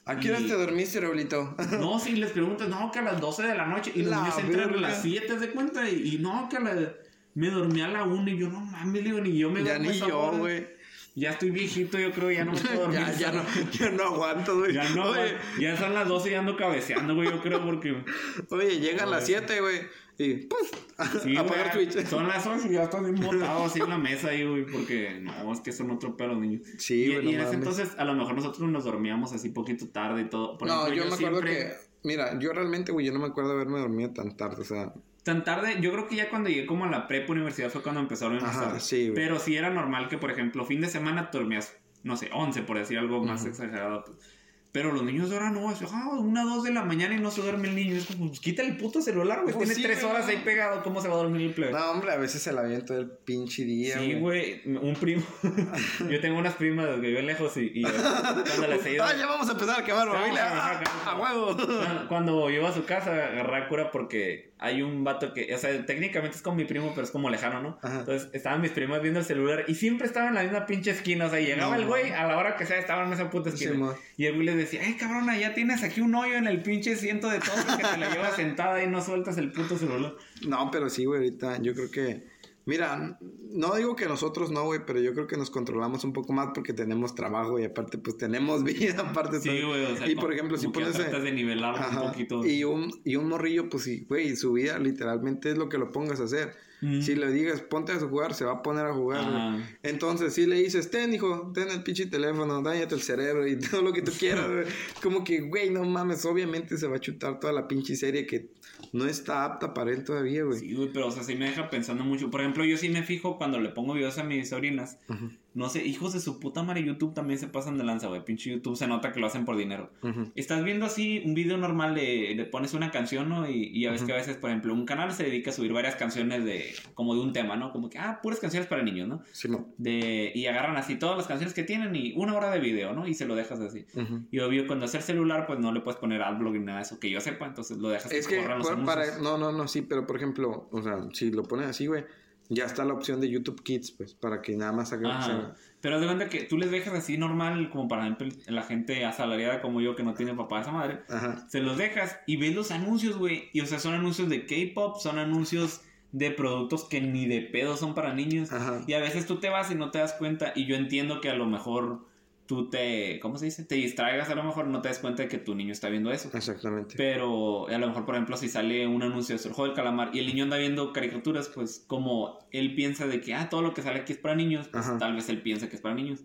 ¿A qué hora y- te dormiste, Raulito? No, si les preguntas, no, que a las 12 de la noche. Y los La niños entran a las 7 de cuenta. Y, y no, que a la, me dormí a la 1. Y yo, no mames, digo, ni yo me ya ni yo, güey. Ya estoy viejito, yo creo, ya no puedo dormir. Ya, ya no, ya no aguanto, güey. Ya no, Oye, ya son las 12 y ando cabeceando, güey, yo creo, porque. oye, llegan las 7, güey. Y ¡puf! Sí, apagar güey, Twitch. Son las 8 y ya están botados así en la mesa ahí, güey, porque no, es que son otro pedo los niños. Sí, y, güey, y en ese entonces, a lo mejor nosotros nos dormíamos así poquito tarde y todo. Por No, ejemplo, yo me acuerdo siempre- que. Mira, yo realmente, güey, yo no me acuerdo haberme dormido tan tarde, o sea. Tan tarde, yo creo que ya cuando llegué como a la prepa universidad fue cuando empezó a dormir Ajá, sí, güey. Pero sí era normal que, por ejemplo, fin de semana te dormías, no sé, 11, por decir algo más exagerado. pues. Pero los niños de ahora no, es ah, una, dos de la mañana y no se duerme el niño. Es como, pues quita el puto celular, güey. Pues Tiene sí, tres güey, horas no. ahí pegado, ¿cómo se va a dormir el plebe? No, hombre, a veces se la avienta todo el pinche día, Sí, güey, un primo. yo tengo unas primas que viven lejos y, y cuando les he ido. Ah, ya vamos a empezar a quemar Vamos familia. a Ah, a huevo. Cuando- Cuando iba a su casa, agarré cura porque hay un vato que, o sea, técnicamente es como mi primo, pero es como lejano, ¿no? Ajá. Entonces estaban mis primas viendo el celular y siempre estaban en la misma pinche esquina. O sea, llegaba No, el güey a la hora que sea, estaban en esa puta esquina. Sí, y el güey les decía, ay, cabrona, ya tienes aquí un hoyo en el pinche ciento de todo que te la llevas sentada y no sueltas el puto celular. No, pero sí, güey, ahorita yo creo que. Mira, no digo que nosotros no, güey, pero yo creo que nos controlamos un poco más porque tenemos trabajo y aparte, pues tenemos vida, aparte. Sí, güey, o sea, y como- por ejemplo, si pones. tratas de nivelarlo Ajá, un poquito. Y un, y un morrillo, pues sí, güey, su vida literalmente es lo que lo pongas a hacer. Si le digas, ponte a jugar, se va a poner a jugar, güey. Entonces, si le dices, ten, hijo, ten el pinche teléfono, dañate el cerebro y todo lo que tú quieras, güey. Como que, güey, no mames, obviamente se va a chutar toda la pinche serie que no está apta para él todavía, güey. Sí, güey, pero o sea, sí me deja pensando mucho. Por ejemplo, yo sí me fijo cuando le pongo videos a mis sobrinas. No sé, hijos de su puta madre, YouTube también se pasan de lanza, güey. Pinche YouTube se nota que lo hacen por dinero. Estás viendo así un video normal, de, le pones una canción, ¿no? Y, y ya ves que a veces, por ejemplo, un canal se dedica a subir varias canciones de, como de un tema, ¿no? Como que, ah, puras canciones para niños, ¿no? Simón. De, y agarran así todas las canciones que tienen y una hora de video, ¿no? Y se lo dejas así. Ujú. Y obvio, cuando hacer celular, pues no le puedes poner adblock ni nada de eso, que yo sepa, entonces lo dejas Es que, corran los para, no, no, no, sí, pero por ejemplo, o sea, si lo pones así, güey, ya está la opción de YouTube Kids, pues, para que nada más haga. Ajá. o sea, Pero de cuenta que tú les dejas así normal, como para ejemplo, la gente asalariada como yo que no tiene papá de esa madre. Ajá. Se los dejas y ves los anuncios, güey. Y o sea, son anuncios de K-pop, son anuncios de productos que ni de pedo son para niños. Ajá. Y a veces tú te vas y no te das cuenta. Y yo entiendo que a lo mejor tú te, ¿cómo se dice? Te distraigas, a lo mejor no te das cuenta de que tu niño está viendo eso. Exactamente. Pero a lo mejor, por ejemplo, si sale un anuncio de el juego del calamar y el niño anda viendo caricaturas, pues como él piensa de que, ah, todo lo que sale aquí es para niños, pues Ajá. tal vez él piensa que es para niños.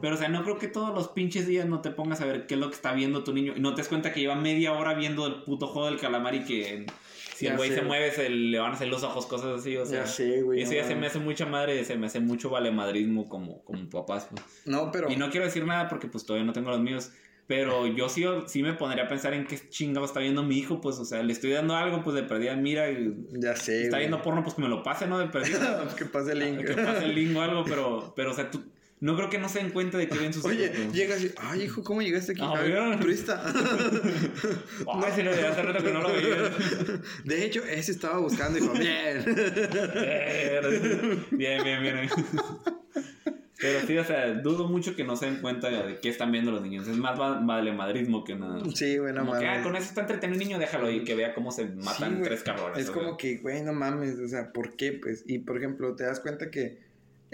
Pero, o sea, no creo que todos los pinches días no te pongas a ver qué es lo que está viendo tu niño y no te das cuenta que lleva media hora viendo el puto juego del calamar y que si el güey se mueve se le van a hacer los ojos, cosas así, o sea. Ya sé, güey, Eso no ya se me hace mucha madre, se me hace mucho valemadrismo como, como papás. pues. No, pero. Y no quiero decir nada porque pues todavía no tengo los míos. Pero yo sí, sí me pondría a pensar en qué chingado está viendo mi hijo, pues, o sea, le estoy dando algo, pues de perdida, mira, Ya sé. está güey. viendo porno, pues que me lo pase, ¿no? De perdida. que pase el link. que pase el link o algo, pero, pero, o sea, tú, no creo que no se den cuenta de que ven sus Oye, hijos, pues. llega así, ay hijo, ¿cómo llegaste aquí? Ah, Ay, turista. Ay, sí, de hace rato que no lo veía. De hecho, ese estaba buscando y dijo, bien. bien, bien, bien. Pero sí, o sea, dudo mucho que no se den cuenta de qué están viendo los niños. Es más va- valemadrismo que nada. Sí, güey, no Como que, ah, con eso está entretenido un niño, déjalo y que vea cómo se matan tres cabrones. Es como que, güey, no mames, o sea, ¿por qué? Pues, y por ejemplo, te das cuenta que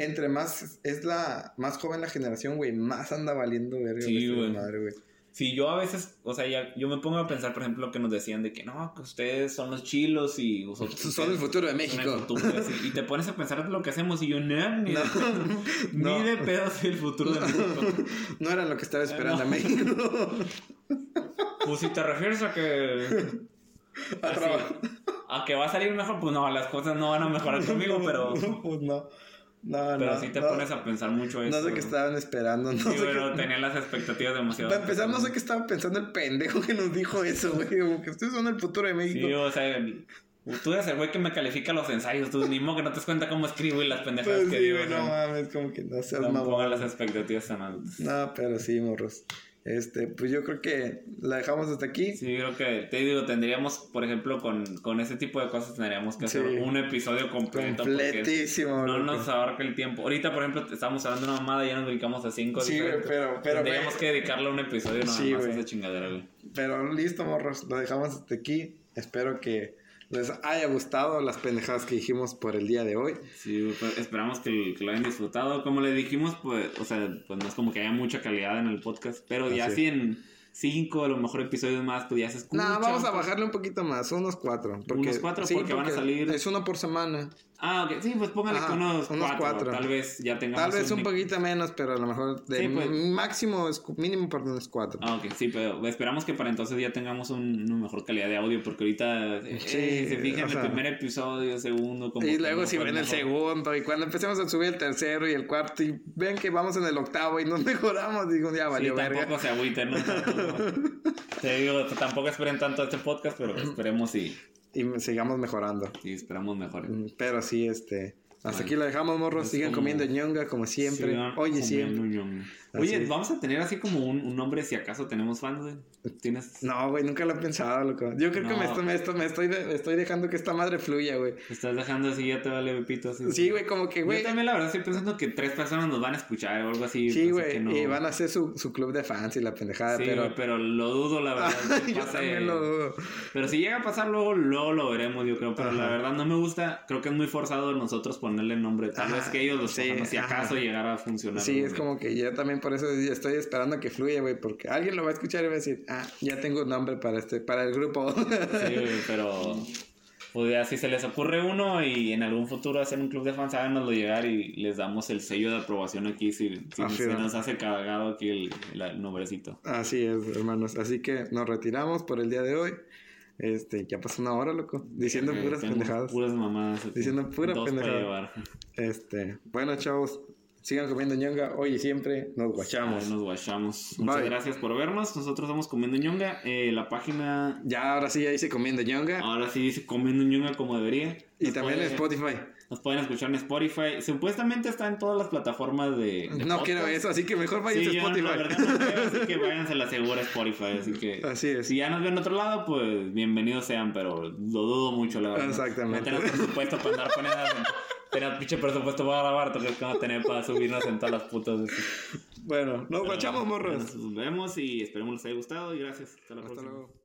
entre más es la más joven la generación, güey, más anda valiendo verga. Sí, güey. Madre, güey. Sí, yo a veces, o sea, ya, yo me pongo a pensar, por ejemplo, que nos decían de que no, que ustedes son los chilos y vosotros Son el futuro de México. futuro, y te pones a pensar lo que hacemos y yo, no, ni, No, de, ni no. de pedo soy el futuro de México. No era lo que estaba esperando No. a México. Pues si te refieres a que... A así, a que va a salir mejor, pues no, las cosas no van a mejorar conmigo, pero... Pues no. No, Pero no. sí te no. pones a pensar mucho eso. No sé qué estaban esperando. No Sí, sé pero qué... tenía las expectativas demasiado. Para empezar, no sé qué estaba pensando el pendejo que nos dijo eso, güey. Como que ustedes son el futuro de México. Sí, o sea, tú eres el güey que me califica los ensayos, tú ni modo que no te das cuenta cómo escribo y las pendejadas pues que sí, digo. ¿no? no mames, como que no seas No pongan las expectativas tan altas. No, pero sí, morros. Este, pues yo creo que la dejamos hasta aquí. Sí, creo que, te digo, tendríamos, por ejemplo, con, con ese tipo de cosas, tendríamos que hacer Sí. un episodio completo. Completísimo. No nos abarca el tiempo. Ahorita, por ejemplo, estamos hablando de una mamada y ya nos dedicamos a cinco. Sí, güey, pero, pero, Tendríamos güey, que dedicarle un episodio nada Sí, más a esa chingadera, güey. pero listo, morros. Lo dejamos hasta aquí. Espero que les haya gustado las pendejadas que dijimos por el día de hoy. Sí, pues, esperamos que, que lo hayan disfrutado. Como le dijimos, pues, o sea, pues no es como que haya mucha calidad en el podcast, pero ya sí en cinco, a lo mejor episodios más, pues ya se escucha. No, vamos a bajarle un poquito más, unos cuatro. Porque, Unos cuatro, porque van a salir- Es uno por semana. Ah, ok, sí, pues póngale Ajá, unos, unos cuatro, cuatro. Tal vez ya tengamos. Tal vez un poquito menos, pero a lo mejor de Sí, pues. máximo, es, mínimo por unos cuatro. Ah, ok, sí, pero esperamos que para entonces ya tengamos un- una mejor calidad de audio, porque ahorita eh, Sí, se fijan el sea. primer episodio, segundo, como y luego si ven el segundo y cuando empecemos a subir el tercero y el cuarto y ven que vamos en el octavo y nos mejoramos, digo, ya Sí, valió verga. tampoco se agüiten, ¿no? Te digo, tampoco esperen tanto este podcast, pero esperemos y, Y sigamos mejorando. y esperamos mejor. Pero sí, este... Hasta aquí lo dejamos, morros. Sigan como- comiendo ñonga como siempre. Sigan Oye, siempre. ñonga. Oye, vamos a tener así como un, un nombre si acaso tenemos fans, güey. ¿Tienes? No, güey, nunca lo he pensado, loco. Yo creo que No. me estoy, me, estoy, me estoy de- estoy dejando que esta madre fluya, güey. Estás dejando así, ya te vale pepito así. Sí, güey, como que, güey. Yo también la verdad estoy pensando que tres personas nos van a escuchar o algo así. Sí, güey. que no- Y van a hacer su, su club de fans y la pendejada, Sí, pero. pero lo dudo, la verdad. que yo también lo dudo. Pero si llega a pasar luego, luego lo veremos, yo creo. Pero la Ajá. verdad no me gusta. Creo que es muy forzado nosotros ponerle nombre. Tal vez que ellos los sí, si ajá. acaso llegara a funcionar. Sí, es como que yo también por eso estoy esperando que fluya, güey, porque alguien lo va a escuchar y va a decir, ah, ya tengo un nombre para este, para el grupo. Sí, güey, pero. Pues ya, si se les ocurre uno y en algún futuro hacer un club de fans, háganoslo llegar y les damos el sello de aprobación aquí si, si, si nos hace cagado aquí el, el- el nombrecito. Así es, hermanos. Así que nos retiramos por el día de hoy. Este, ya pasó una hora, loco, diciendo Eh, puras pendejadas. Puras mamadas. Diciendo pura Dos para pendejada. llevar. Este, bueno, chavos, sigan comiendo ñonga hoy y siempre. Nos guachamos. Nos guachamos. Muchas gracias por vernos. Nosotros somos Comiendo Ñonga. Eh, la página Ya, ahora sí, ya hice comiendo ñonga. ahora sí dice Comiendo Ñonga como debería. y también en puede- Spotify. Nos pueden escuchar en Spotify. Supuestamente está en todas las plataformas de. de No podcast. quiero eso, así que mejor vayan Sí, a Spotify. la verdad no creo, así que váyanse a la segura Spotify. Así que. Así es. Si ya nos ven en otro lado, pues bienvenidos sean, pero lo dudo mucho, la verdad. Exactamente. No tenemos presupuesto para andar poniendo. Tenemos pinche presupuesto para grabar, que vamos a tener para subirnos en todas las putas. Bueno, nos guachamos, morros. Nos vemos y esperemos les haya gustado y gracias. Hasta la Hasta próxima. luego.